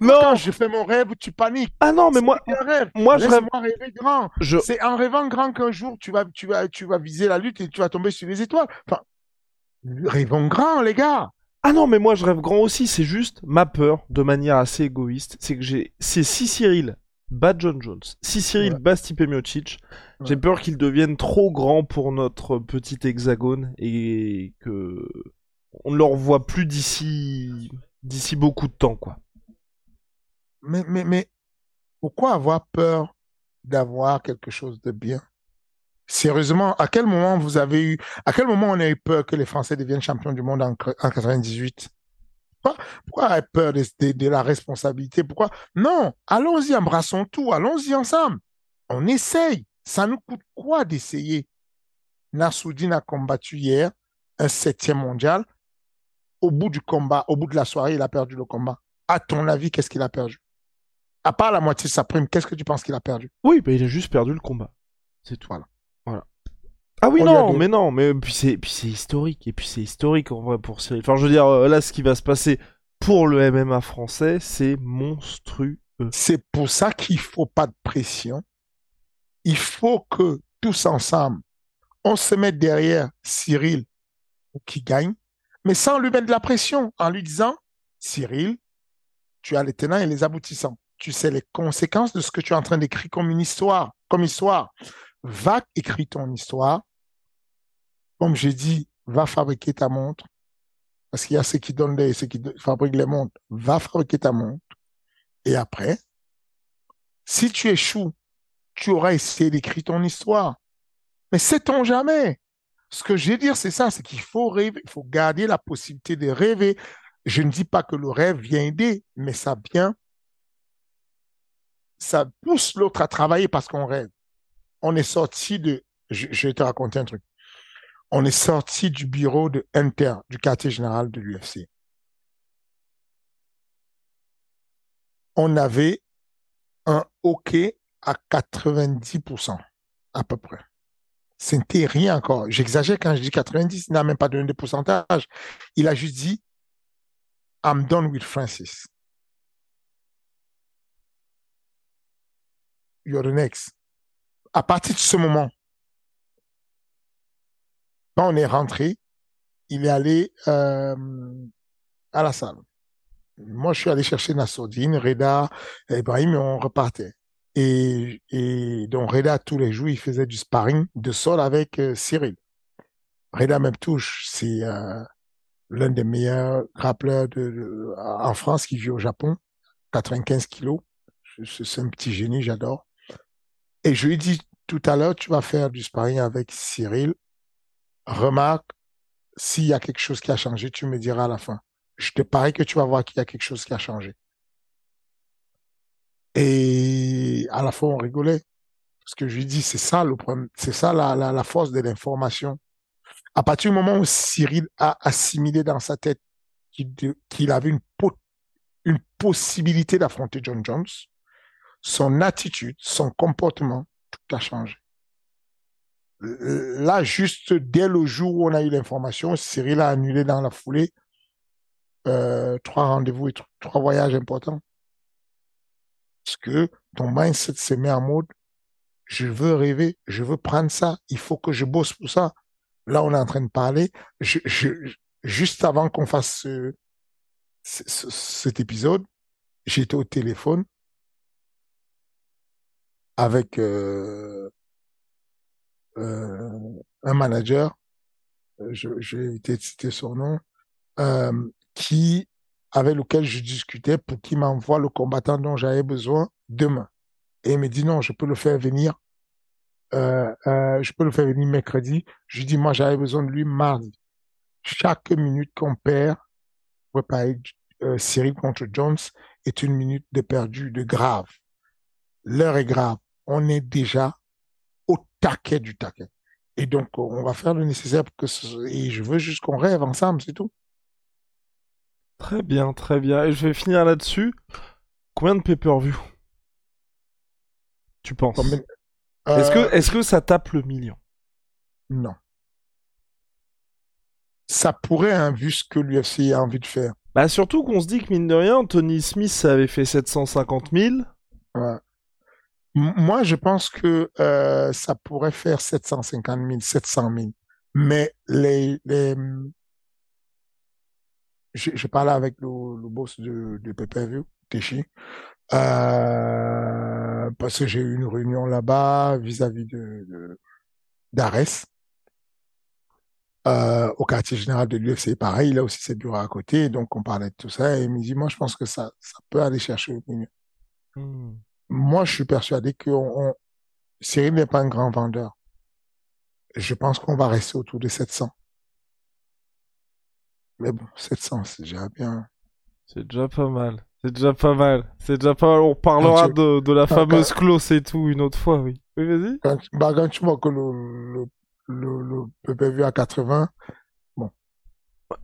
Non, je fais mon rêve, tu paniques. Ah non, mais moi, rêve. moi, je rêve. rêver grand. C'est en rêvant grand qu'un jour tu vas, tu vas, tu vas viser la lutte et tu vas tomber sur les étoiles. Enfin, Rêvons grand, les gars. Ah non, mais moi je rêve grand aussi, c'est juste ma peur, de manière assez égoïste, c'est que j'ai... C'est si Cyril bat John Jones, si Cyril Ouais. bat Stipe Miocic, j'ai peur qu'il devienne trop grand pour notre petit hexagone et que on ne le revoit plus d'ici d'ici beaucoup de temps, quoi. Mais, mais, pourquoi avoir peur d'avoir quelque chose de bien? Sérieusement, à quel moment vous avez eu, à quel moment on a eu peur que les Français deviennent champions du monde en, en 98? Pourquoi, pourquoi avoir peur de la responsabilité? Pourquoi? Non, allons-y, embrassons tout, allons-y ensemble. On essaye. Ça nous coûte quoi d'essayer? Nassoudine a combattu hier un septième mondial. Au bout du combat, au bout de la soirée, il a perdu le combat. À ton avis, qu'est-ce qu'il a perdu? À part la moitié de sa prime, qu'est-ce que tu penses qu'il a perdu? Oui, bah il a juste perdu le combat. C'est tout. Voilà. Voilà. Ah oui, On non, mais non, mais puis c'est puis c'est historique et puis c'est historique en vrai pour Cyril. Enfin, je veux dire euh, là ce qui va se passer pour le MMA français, c'est monstrueux. C'est pour ça qu'il faut pas de pression. Il faut que tous ensemble, on se mette derrière Cyril pour qu'il gagne, mais sans lui mettre de la pression, en lui disant, Cyril, tu as les tenants et les aboutissants. Tu sais les conséquences de ce que tu es en train d'écrire comme histoire, comme histoire. Va écrire ton histoire. Comme j'ai dit, va fabriquer ta montre. Parce qu'il y a ceux qui donnent qui fabriquent les montres. Va fabriquer ta montre. Et après, si tu échoues, tu auras essayé d'écrire ton histoire. Mais sait-on jamais? Ce que je veux dire, c'est ça, c'est qu'il faut rêver, il faut garder la possibilité de rêver. Je ne dis pas que le rêve vient aider, mais ça vient, ça pousse l'autre à travailler parce qu'on rêve. On est sorti de, je, vais te raconter un truc. On est sorti du bureau de Inter, du quartier général de l'UFC. On avait un hockey à 90%, à peu près. C'était rien encore. J'exagère quand je dis 90, il n'a même pas donné de pourcentage. Il a juste dit, I'm done with Francis. You're the next. À partir de ce moment, quand on est rentré, il est allé euh, à la salle. Moi, je suis allé chercher Nassoudine, Reda, Ibrahim, et on repartait. Et, et donc, Reda, tous les jours, il faisait du sparring de sol avec euh, Cyril. Reda Meptouche, c'est euh, l'un des meilleurs grappleurs en France qui vit au Japon, 95 kilos. C'est un petit génie, j'adore. Et je lui ai dit tout à l'heure, tu vas faire du sparring avec Cyril. Remarque, s'il y a quelque chose qui a changé, tu me diras à la fin. Je te parie que tu vas voir qu'il y a quelque chose qui a changé. Et à la fois, on rigolait. Parce que je lui dis, c'est ça le problème, c'est ça la, force de l'information. À partir du moment où Cyril a assimilé dans sa tête qu'il avait une possibilité d'affronter John Jones, son attitude, son comportement, tout a changé. Euh, Là, juste dès le jour où on a eu l'information, Cyril a annulé dans la foulée euh, trois rendez-vous et tr- trois voyages importants. Parce que ton mindset se met en mode, je veux rêver, je veux prendre ça, il faut que je bosse pour ça. Là, on est en train de parler. Juste avant qu'on fasse ce- cet épisode, j'étais au téléphone avec euh, euh, un manager, éviter de citer son nom, euh, qui, avec lequel je discutais pour qu'il m'envoie le combattant dont j'avais besoin demain. Et il me dit non, je peux le faire venir, je peux le faire venir mercredi. Je lui dis, moi, j'avais besoin de lui mardi. Chaque minute qu'on perd, préparer euh, Cyril contre Jones est une minute de perdu, de grave. L'heure est grave. On est déjà au taquet du taquet. Et donc, on va faire le nécessaire pour que ce... et je veux juste qu'on rêve ensemble, c'est tout. Très bien, très bien. Et je vais finir là-dessus. Combien de pay-per-view Tu penses? Combien- Est-ce Euh, que, est-ce que ça tape le million? Non. Ça pourrait, hein, vu ce que l'UFC a envie de faire. Bah surtout qu'on se dit que mine de rien, Tony Smith avait fait 750 000. Ouais. Moi, je pense que euh, ça pourrait faire 750 000, 700 000. Mais les, je, parlais avec le, boss de, de PPV, Téchi, euh, parce que j'ai eu une réunion là-bas vis-à-vis de, d'Ares, euh, au quartier général de l'UFC. Pareil, il a aussi ses bureaux à côté, donc on parlait de tout ça, et il me dit, moi, je pense que ça, ça peut aller chercher le million. Hmm. Moi, je suis persuadé que on... Cyril n'est pas un grand vendeur. Je pense qu'on va rester autour de 700. Mais bon, 700, c'est déjà bien. C'est déjà pas mal. C'est déjà pas mal. C'est déjà pas mal. On parlera tu- de, de la quand- fameuse clause et tout une autre fois, oui. Oui, vas-y. Quand, bah, quand tu vois que le, le, le, le PPV à 80, bon,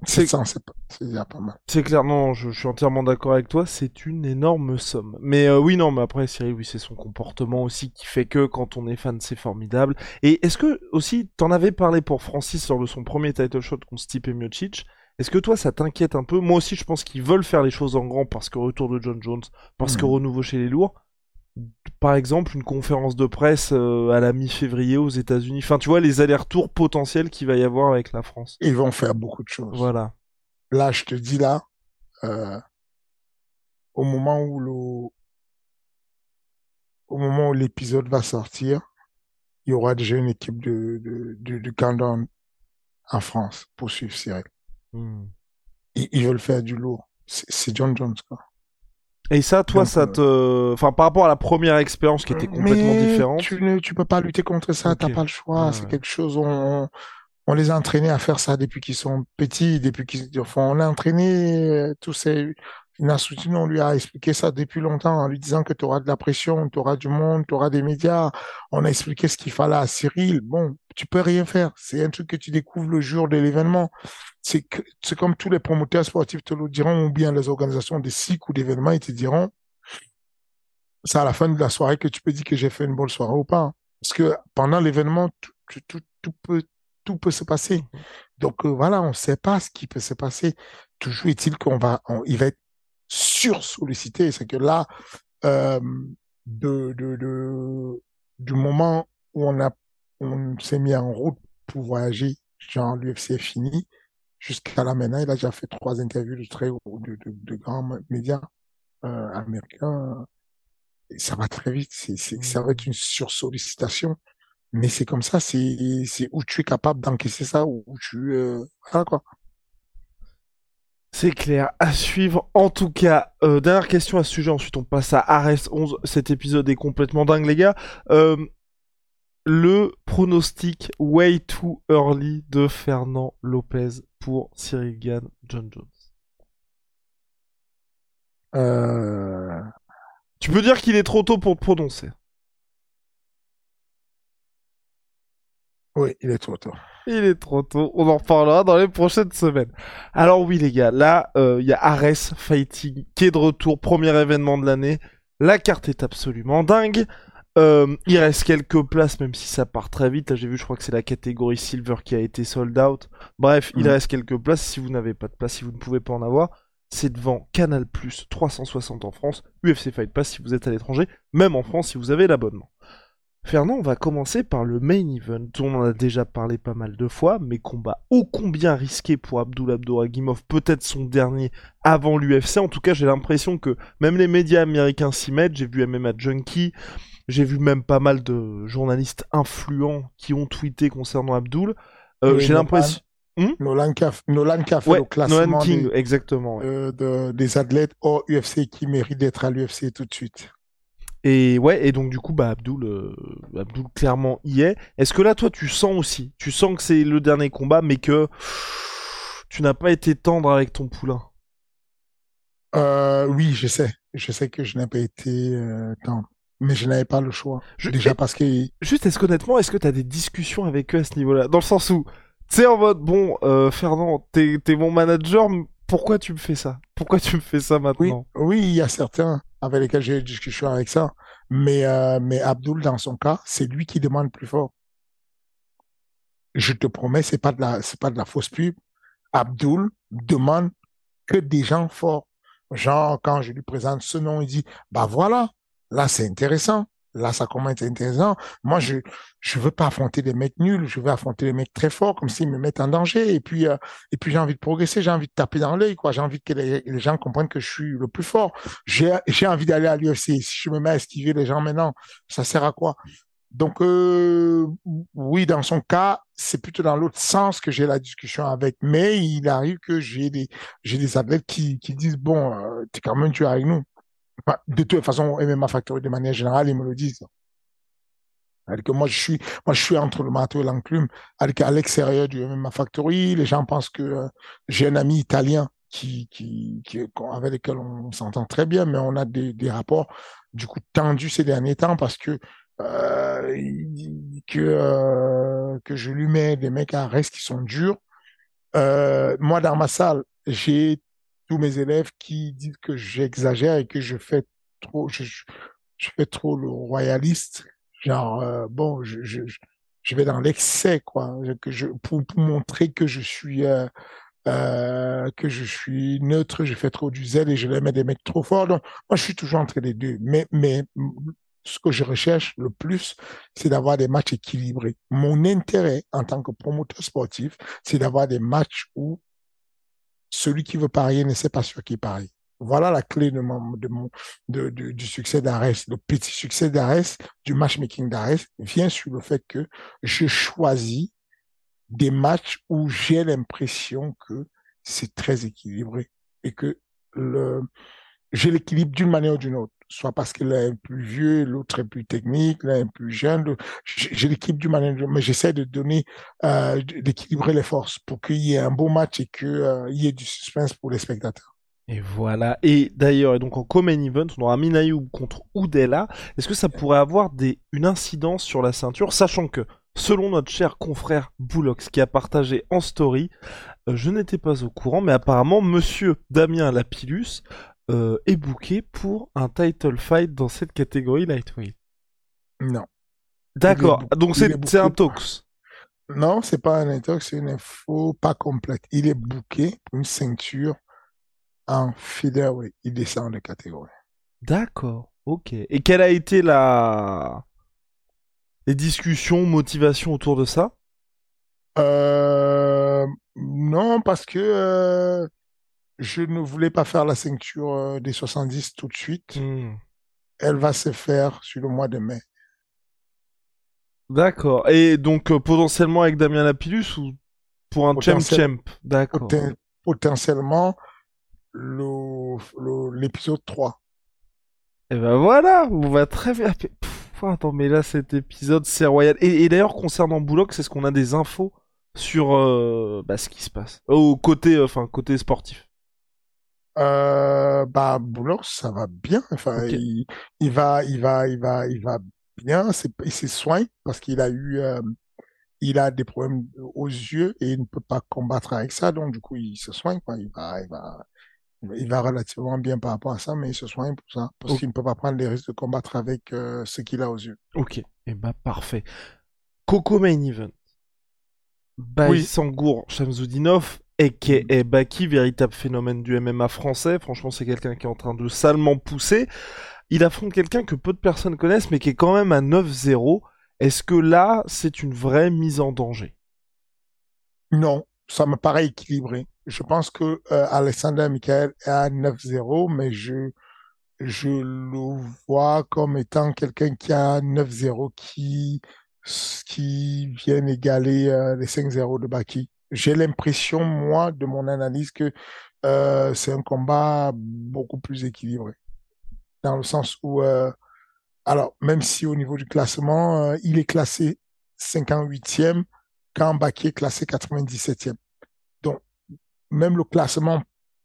C'est 700, c'est pas- c'est déjà pas mal. c'est clair, non, je, je suis entièrement d'accord avec toi, c'est une énorme somme. Mais euh, oui, non, mais après, Cyril, oui, c'est son comportement aussi qui fait que quand on est fan, c'est formidable. Et est-ce que, aussi, t'en avais parlé pour Francis lors de son premier title shot contre Stipe Miocic Est-ce que toi, ça t'inquiète un peu? Moi aussi, je pense qu'ils veulent faire les choses en grand parce que retour de John Jones, parce que Mhm. renouveau chez les lourds. Par exemple, une conférence de presse euh, à la mi-février aux États-Unis. Enfin, tu vois, les allers-retours potentiels qu'il va y avoir avec la France. Ils vont faire beaucoup de choses. Voilà. Là, je te dis là, euh, au moment où le, au moment où l'épisode va sortir, il y aura déjà une équipe de, de, de, de countdown en France pour suivre Cyril. Hmm. Ils, ils veulent faire du lourd. C'est John Jones, quoi. Et ça, toi, Donc, ça euh, te... Enfin, par rapport à la première expérience qui était complètement Mais différente. Tu ne, tu peux pas lutter contre ça, t'as pas le choix. C'est ouais. quelque chose, on, on les a entraînés à faire ça depuis qu'ils sont petits, depuis qu'ils, enfin, on a entraîné euh, tous ces, Nasruddin, on lui a expliqué ça depuis longtemps en lui disant que tu auras de la pression, tu auras du monde, tu auras des médias. On a expliqué ce qu'il fallait à Cyril. Bon, tu peux rien faire. C'est un truc que tu découvres le jour de l'événement. C'est comme tous les promoteurs sportifs te le diront, ou bien les organisations des cycles ou d'événements, ils te diront, c'est à la fin de la soirée que tu peux dire que j'ai fait une bonne soirée ou pas. Parce que pendant l'événement, tout peut se passer. Donc euh, voilà, on ne sait pas ce qui peut se passer. Toujours est-il qu'on va, on- il va être sursollicité. C'est que là, euh, de, du moment où on a, on s'est mis en route pour voyager, genre l'UFC est fini, jusqu'à là maintenant, il a déjà fait trois interviews de très de, de, grands médias euh, américains. Et ça va très vite. C'est, ça va être une sursollicitation. Mais c'est comme ça, c'est, c'est où tu es capable d'encaisser ça, où tu, euh, voilà quoi. C'est clair, à suivre. En tout cas, euh, dernière question à ce sujet, ensuite on passe à Ares 11. Cet épisode est complètement dingue, les gars. Euh, le pronostic way too early de Fernand Lopez pour Cyril Gann, John Jones. Euh, Tu peux dire qu'il est trop tôt pour te prononcer. oui, il est trop tôt. Il est trop tôt, on en reparlera dans les prochaines semaines. Alors oui les gars, là euh, il y a Ares Fighting qui est de retour, premier événement de l'année. La carte est absolument dingue. Euh, il reste quelques places, même si ça part très vite. Là j'ai vu, je crois que c'est la catégorie Silver qui a été sold out. Bref, il Mhm. reste quelques places. Si vous n'avez pas de place, si vous ne pouvez pas en avoir, c'est devant Canal 360 en France, UFC Fight Pass si vous êtes à l'étranger, même en France si vous avez l'abonnement. Fernand, on va commencer par le main event. On en a déjà parlé pas mal de fois, mais combat ô combien risqué pour Abdul Abdouragimov, peut-être son dernier avant l'UFC. En tout cas, j'ai l'impression que même les médias américains s'y mettent. J'ai vu MMA Junkie, j'ai vu même pas mal de journalistes influents qui ont tweeté concernant Abdul. Euh, j'ai l'impression. Nolan qui a, Nolan qui a fait Ouais, le classement Nolan King, des, exactement. ouais. euh, de- des athlètes hors UFC qui méritent d'être à l'UFC tout de suite. Et ouais, et donc du coup, bah Abdul, euh, Abdul clairement y est. Est-ce que là, toi, tu sens aussi, tu sens que c'est le dernier combat, mais que tu n'as pas été tendre avec ton poulain? Euh, oui, je sais. Je sais que je n'ai pas été euh, tendre. Mais je n'avais pas le choix. Je- Déjà parce que Juste, est-ce qu'honnêtement, est-ce que tu as des discussions avec eux à ce niveau-là? Dans le sens où, tu sais, en mode, bon, euh, Fernand, t'es mon manager, pourquoi tu me fais ça? Pourquoi tu me fais ça maintenant? oui, il y a certains avec lesquels j'ai des discussions avec ça. Mais, euh, mais Abdul, dans son cas, c'est lui qui demande plus fort. Je te promets, c'est pas pas de la fausse pub. Abdul demande que des gens forts. Genre, quand je lui présente ce nom, il dit, bah voilà, là, c'est intéressant. Là, ça commence à être intéressant. Moi, je je veux pas affronter des mecs nuls, je veux affronter des mecs très forts, comme s'ils me mettent en danger. Et puis, euh, et puis j'ai envie de progresser, j'ai envie de taper dans l'œil, quoi. J'ai envie que les, les, gens comprennent que je suis le plus fort. J'ai j'ai envie d'aller à l'UFC. Si je me mets à esquiver les gens maintenant, ça sert à quoi? Donc, euh, oui, dans son cas, c'est plutôt dans l'autre sens que j'ai la discussion avec. Mais il arrive que j'ai des j'ai des athlètes qui qui disent bon, euh, es quand même tu es avec nous de toute façon, MMA Factory, de manière générale, ils me le disent. moi, je suis, moi, je suis entre le marteau et l'enclume. À l'extérieur du MMA Factory, les gens pensent que euh, j'ai un ami italien qui, qui, qui, avec lequel on s'entend très bien, mais on a des, des rapports, du coup, tendus ces derniers temps parce que, euh, que, euh, que je lui mets des mecs à reste qui sont durs. Euh, moi, dans ma salle, j'ai tous mes élèves qui disent que j'exagère et que je fais trop, je, je fais trop le royaliste. Genre, euh, bon, je, je, je vais dans l'excès, quoi, que je, pour, pour montrer que je suis, euh, euh, que je suis neutre, je fais trop du zèle et je les mets des mecs trop forts. Donc, moi, je suis toujours entre les deux. Mais, mais ce que je recherche le plus, c'est d'avoir des matchs équilibrés. Mon intérêt en tant que promoteur sportif, c'est d'avoir des matchs où celui qui veut parier ne sait pas sur qui parie. Voilà la clé de mon, du succès d'Ares. Le petit succès d'Ares, du matchmaking d'Ares, vient sur le fait que je choisis des matchs où j'ai l'impression que c'est très équilibré et que le, j'ai l'équilibre d'une manière ou d'une autre soit parce qu'il est plus vieux, l'autre est plus technique, l'un est plus jeune. J'ai l'équipe du manager, mais j'essaie de donner, euh, d'équilibrer les forces pour qu'il y ait un beau match et qu'il euh, y ait du suspense pour les spectateurs. Et voilà. Et d'ailleurs, et donc en common event, on aura Minayu contre Oudela. Est-ce que ça pourrait avoir des, une incidence sur la ceinture, sachant que, selon notre cher confrère Boulox qui a partagé en story, euh, je n'étais pas au courant, mais apparemment, monsieur Damien Lapillus euh, est booké pour un title fight dans cette catégorie lightweight. Non. D'accord. Donc c'est un tox. Non, c'est pas un tox, c'est une info pas complète. Il est booké pour une ceinture en featherweight. Il descend de catégorie. D'accord. Ok. Et quelle a été la les discussions, motivations autour de ça? Euh... Non, parce que euh, je ne voulais pas faire la ceinture euh, des 70 tout de suite. Hmm. Elle va se faire sur le mois de mai. D'accord. Et donc euh, potentiellement avec Damien Lapillus ou pour un champ champ D'accord. potentiellement l'épisode 3. Et ben voilà, on va très bien. attends, mais là cet épisode c'est royal. Et, d'ailleurs concernant Bullock, c'est ce qu'on a des infos sur euh, bah, ce qui se passe au côté, enfin côté sportif. Euh, bah Boulogne, ça va bien. Enfin, il, il, va, il va, il va, il va bien. C'est, il s'est soigné parce qu'il a eu, euh, il a des problèmes aux yeux et il ne peut pas combattre avec ça. Donc du coup, il se soigne. Quoi. Il va, il va, il va relativement bien par rapport à ça, mais il se soigne pour ça parce qu'il ne peut pas prendre les risques de combattre avec euh, ce qu'il a aux yeux. Ok. Et eh bah parfait. Coco Main Event. Baï Sangour Shamsudinov et Baki, véritable phénomène du MMA français? Franchement, c'est quelqu'un qui est en train de salement pousser. Il affronte quelqu'un que peu de personnes connaissent, mais qui est quand même à 9-0. Est-ce que là, c'est une vraie mise en danger? Non, ça me paraît équilibré. Je pense que euh, Alexander Michael est à 9-0, mais je je le vois comme étant quelqu'un qui a 9-0 qui qui vient égaler euh, les 5-0 de Baki j'ai l'impression, moi, de mon analyse, que euh, c'est un combat beaucoup plus équilibré. Dans le sens où, euh, alors, même si au niveau du classement, euh, il est classé 58e, quand Baki est classé 97e. Donc, même le classement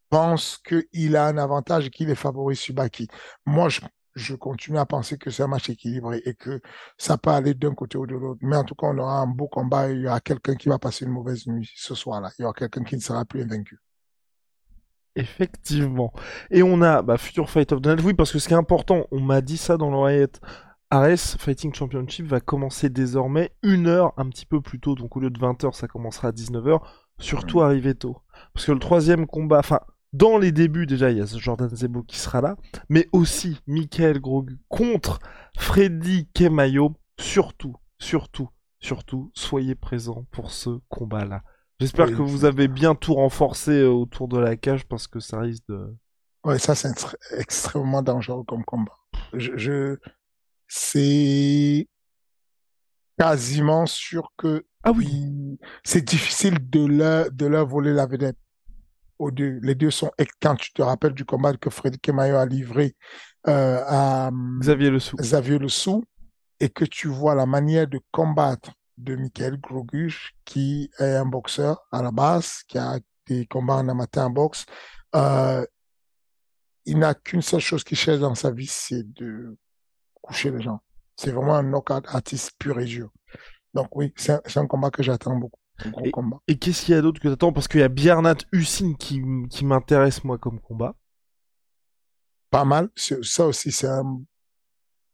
pense qu'il a un avantage et qu'il est favori sur Baki. Moi, je je continue à penser que c'est un match équilibré et que ça peut aller d'un côté ou de l'autre. Mais en tout cas, on aura un beau combat et il y aura quelqu'un qui va passer une mauvaise nuit ce soir-là. Il y aura quelqu'un qui ne sera plus invaincu. Effectivement. Et on a bah, Future Fight of the Night. Oui, parce que ce qui est important, on m'a dit ça dans l'oreillette. Ares Fighting Championship va commencer désormais une heure un petit peu plus tôt. Donc au lieu de 20h, ça commencera à 19h. Surtout arriver tôt. Parce que le troisième combat, enfin, dans les débuts, déjà, il y a ce Jordan Zebo qui sera là, mais aussi Michael Grogu contre Freddy Kemayo. Surtout, surtout, surtout, soyez présents pour ce combat-là. J'espère Oui, que vous avez bien tout renforcé euh, autour de la cage parce que ça risque de... Ouais, ça, c'est tr- extrêmement dangereux comme combat. Je, je, c'est quasiment sûr que Ah oui, il- c'est difficile de leur, de leur voler la vedette. Aux deux. Les deux sont, quand tu te rappelles du combat que Freddy Kemayo a livré, euh, à, hum, Xavier Le Sou. Xavier et que tu vois la manière de combattre de Michael Groguch, qui est un boxeur à la base, qui a des combats en amateur en boxe, euh, il n'a qu'une seule chose qu'il cherche dans sa vie, c'est de coucher les gens. C'est vraiment un knockout artiste pur et dur. Donc oui, c'est un, c'est un combat que j'attends beaucoup. Gros Et- combat. Et qu'est-ce qu'il y a d'autre que t'attends? Parce qu'il y a Biernat Hussin qui, qui m'intéresse moi comme combat. Pas mal. Ça aussi, c'est un,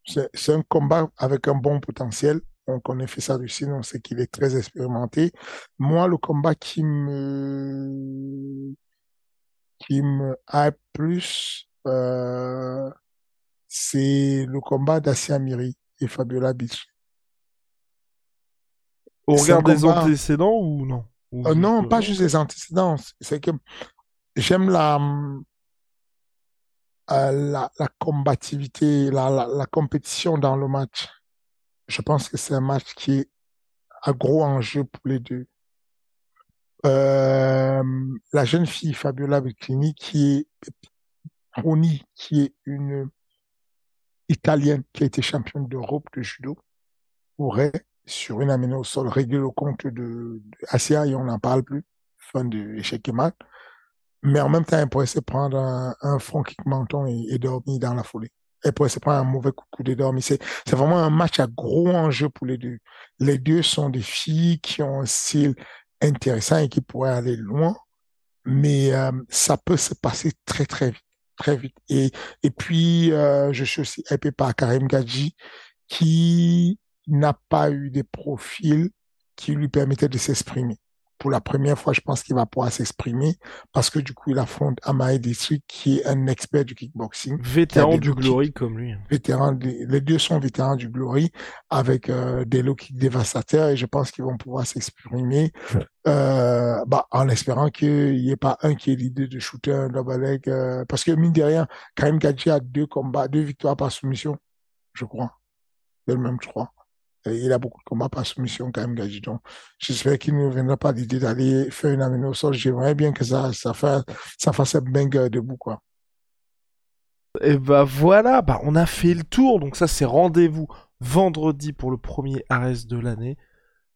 c'est c'est un combat avec un bon potentiel. On connaît Fessard Lucine, on sait qu'il est très expérimenté. Moi, le combat qui me, qui me hype plus, euh, c'est le combat d'Assia Miri et Fabiola Beach. Au regard des combat- antécédents ou non? Ou Euh, non, pas euh, juste les antécédents. C'est que j'aime la, euh, la, la combativité, la, la, la compétition dans le match. Je pense que c'est un match qui est à gros enjeu pour les deux. Euh, la jeune fille Fabiola Becchini, qui est Roni, qui est une Italienne qui a été championne d'Europe de judo, pourrait, sur une amenée au sol, régler le compte de, de et on n'en parle plus. Fin de échec et mat. Mais en même temps, elle pourrait se prendre un, un front kick menton et, et dormir dans la foulée. Elle pourrait se prendre un mauvais coup, coup de dormir. C'est, c'est vraiment un match à gros enjeu pour les deux. Les deux sont des filles qui ont un style intéressant et qui pourraient aller loin. Mais euh, ça peut se passer très, très vite. Très vite. Et, et puis, euh, je suis aussi hypé par Karim Gadji, qui n'a pas eu des profils qui lui permettaient de s'exprimer. Pour la première fois, je pense qu'il va pouvoir s'exprimer parce que du coup, il affronte Amae District, qui est un expert du kickboxing, Vétéran du Glory comme lui. vétéran des- les deux sont vétérans du Glory avec euh, des low kicks dévastateurs et je pense qu'ils vont pouvoir s'exprimer euh, bah, en espérant qu'il n'y ait pas un qui est l'idée de shooter un double leg euh, parce que mine de rien, Karim Gadji a deux combats, deux victoires par soumission, je crois. C'est le même, je crois. Il a beaucoup de combats par soumission, Karim Gadji. Donc, j'espère qu'il ne viendra pas l'idée d'aller faire une amenée au sol. J'aimerais bien que ça, ça, fasse, ça fasse un banger debout, quoi. Et bah voilà, bah on a fait le tour, donc ça c'est rendez-vous vendredi pour le premier Ares de l'année.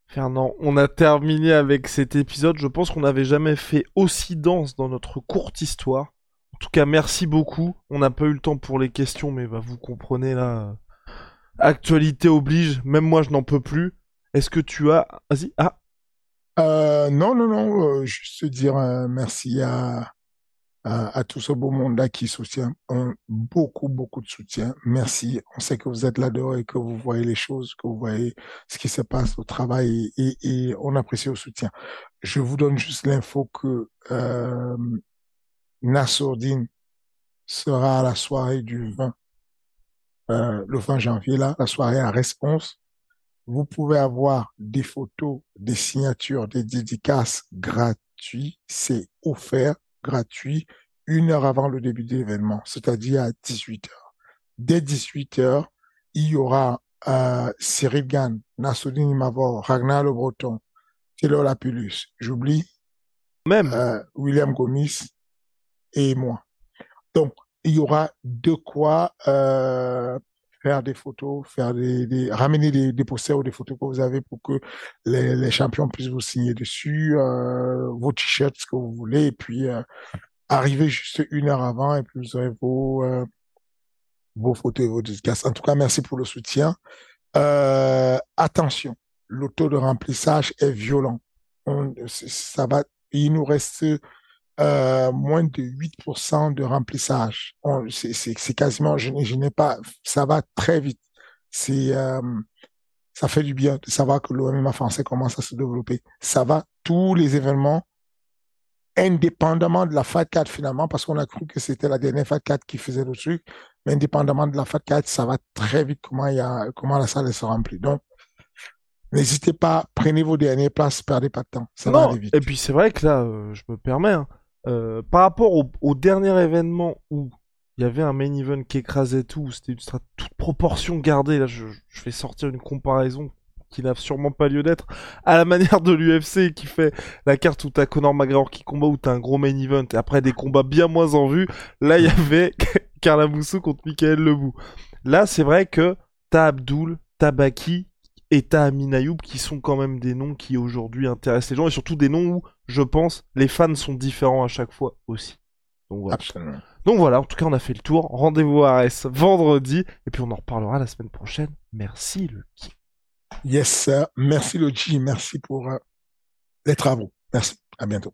Fernand, on a terminé avec cet épisode, je pense qu'on n'avait jamais fait aussi dense dans notre courte histoire. En tout cas, merci beaucoup. On n'a pas eu le temps pour les questions, mais bah, vous comprenez là. Actualité oblige, même moi je n'en peux plus. Est-ce que tu as... Vas-y, ah, Euh, non, non, non, euh, juste dire euh, merci à, à, tout ce beau monde-là qui soutient. Beaucoup, beaucoup de soutien. Merci. On sait que vous êtes là-dedans et que vous voyez les choses, que vous voyez ce qui se passe au travail et on apprécie le soutien. Je vous donne juste l'info que euh, Nassourdine sera à la soirée du 20, euh, le 20 janvier, là, la soirée à Response. Vous pouvez avoir des photos, des signatures, des dédicaces gratuits. C'est offert, gratuit, une heure avant le début de l'événement, c'est-à-dire à 18 heures. Dès 18 heures, il y aura euh, Cyril Gann, Nassoudine Imavor, Ragnar Le Breton, Taylor Lapulus, j'oublie, même. euh, William Gomis et moi. Donc, il y aura de quoi euh, faire des photos, faire des, des ramener des, des posters ou des photos que vous avez pour que les, les champions puissent vous signer dessus, euh, vos t-shirts, ce que vous voulez, et puis euh, arriver juste une heure avant et puis vous aurez vos euh, vos photos et vos dédicaces. En tout cas, merci pour le soutien. Euh, attention, le taux de remplissage est violent. On, ça va, il nous reste euh, moins de 8% de remplissage. C'est quasiment, je, n'ai- je n'ai pas, ça va très vite. C'est, euh, ça fait du bien de savoir que l'OMMA français commence à se développer. Ça va, tous les événements indépendamment de la Fat 4 finalement, parce qu'on a cru que c'était la dernière Fat 4 qui faisait le truc, mais indépendamment de la Fat 4, ça va très vite comment, il y a, comment la salle se remplit. Donc, n'hésitez pas, prenez vos dernières places, perdez pas de temps, ça va aller vite. Et puis c'est vrai que là, euh, je me permets, hein, euh, par rapport au, dernier événement où il y avait un main event qui écrasait tout, c'était une toute proportion gardée, là je, je vais sortir une comparaison qui n'a sûrement pas lieu d'être, à la manière de l'UFC qui fait la carte où t'as Conor McGregor qui combat, où t'as un gros main event, et après des combats bien moins en vue, là il y avait Carla Moussou contre Michael Lebou. Là c'est vrai que t'as Abdul, t'as Baki, et t'as Amin Ayoub qui sont quand même des noms qui aujourd'hui intéressent les gens, et surtout des noms où, je pense, les fans sont différents à chaque fois aussi. Donc voilà. Absolument. Donc voilà, en tout cas on a fait le tour. Rendez-vous à RS vendredi, et puis on en reparlera la semaine prochaine. Merci le kiff. Yes, sir. Merci Logi, merci pour euh, les travaux. Merci. À bientôt.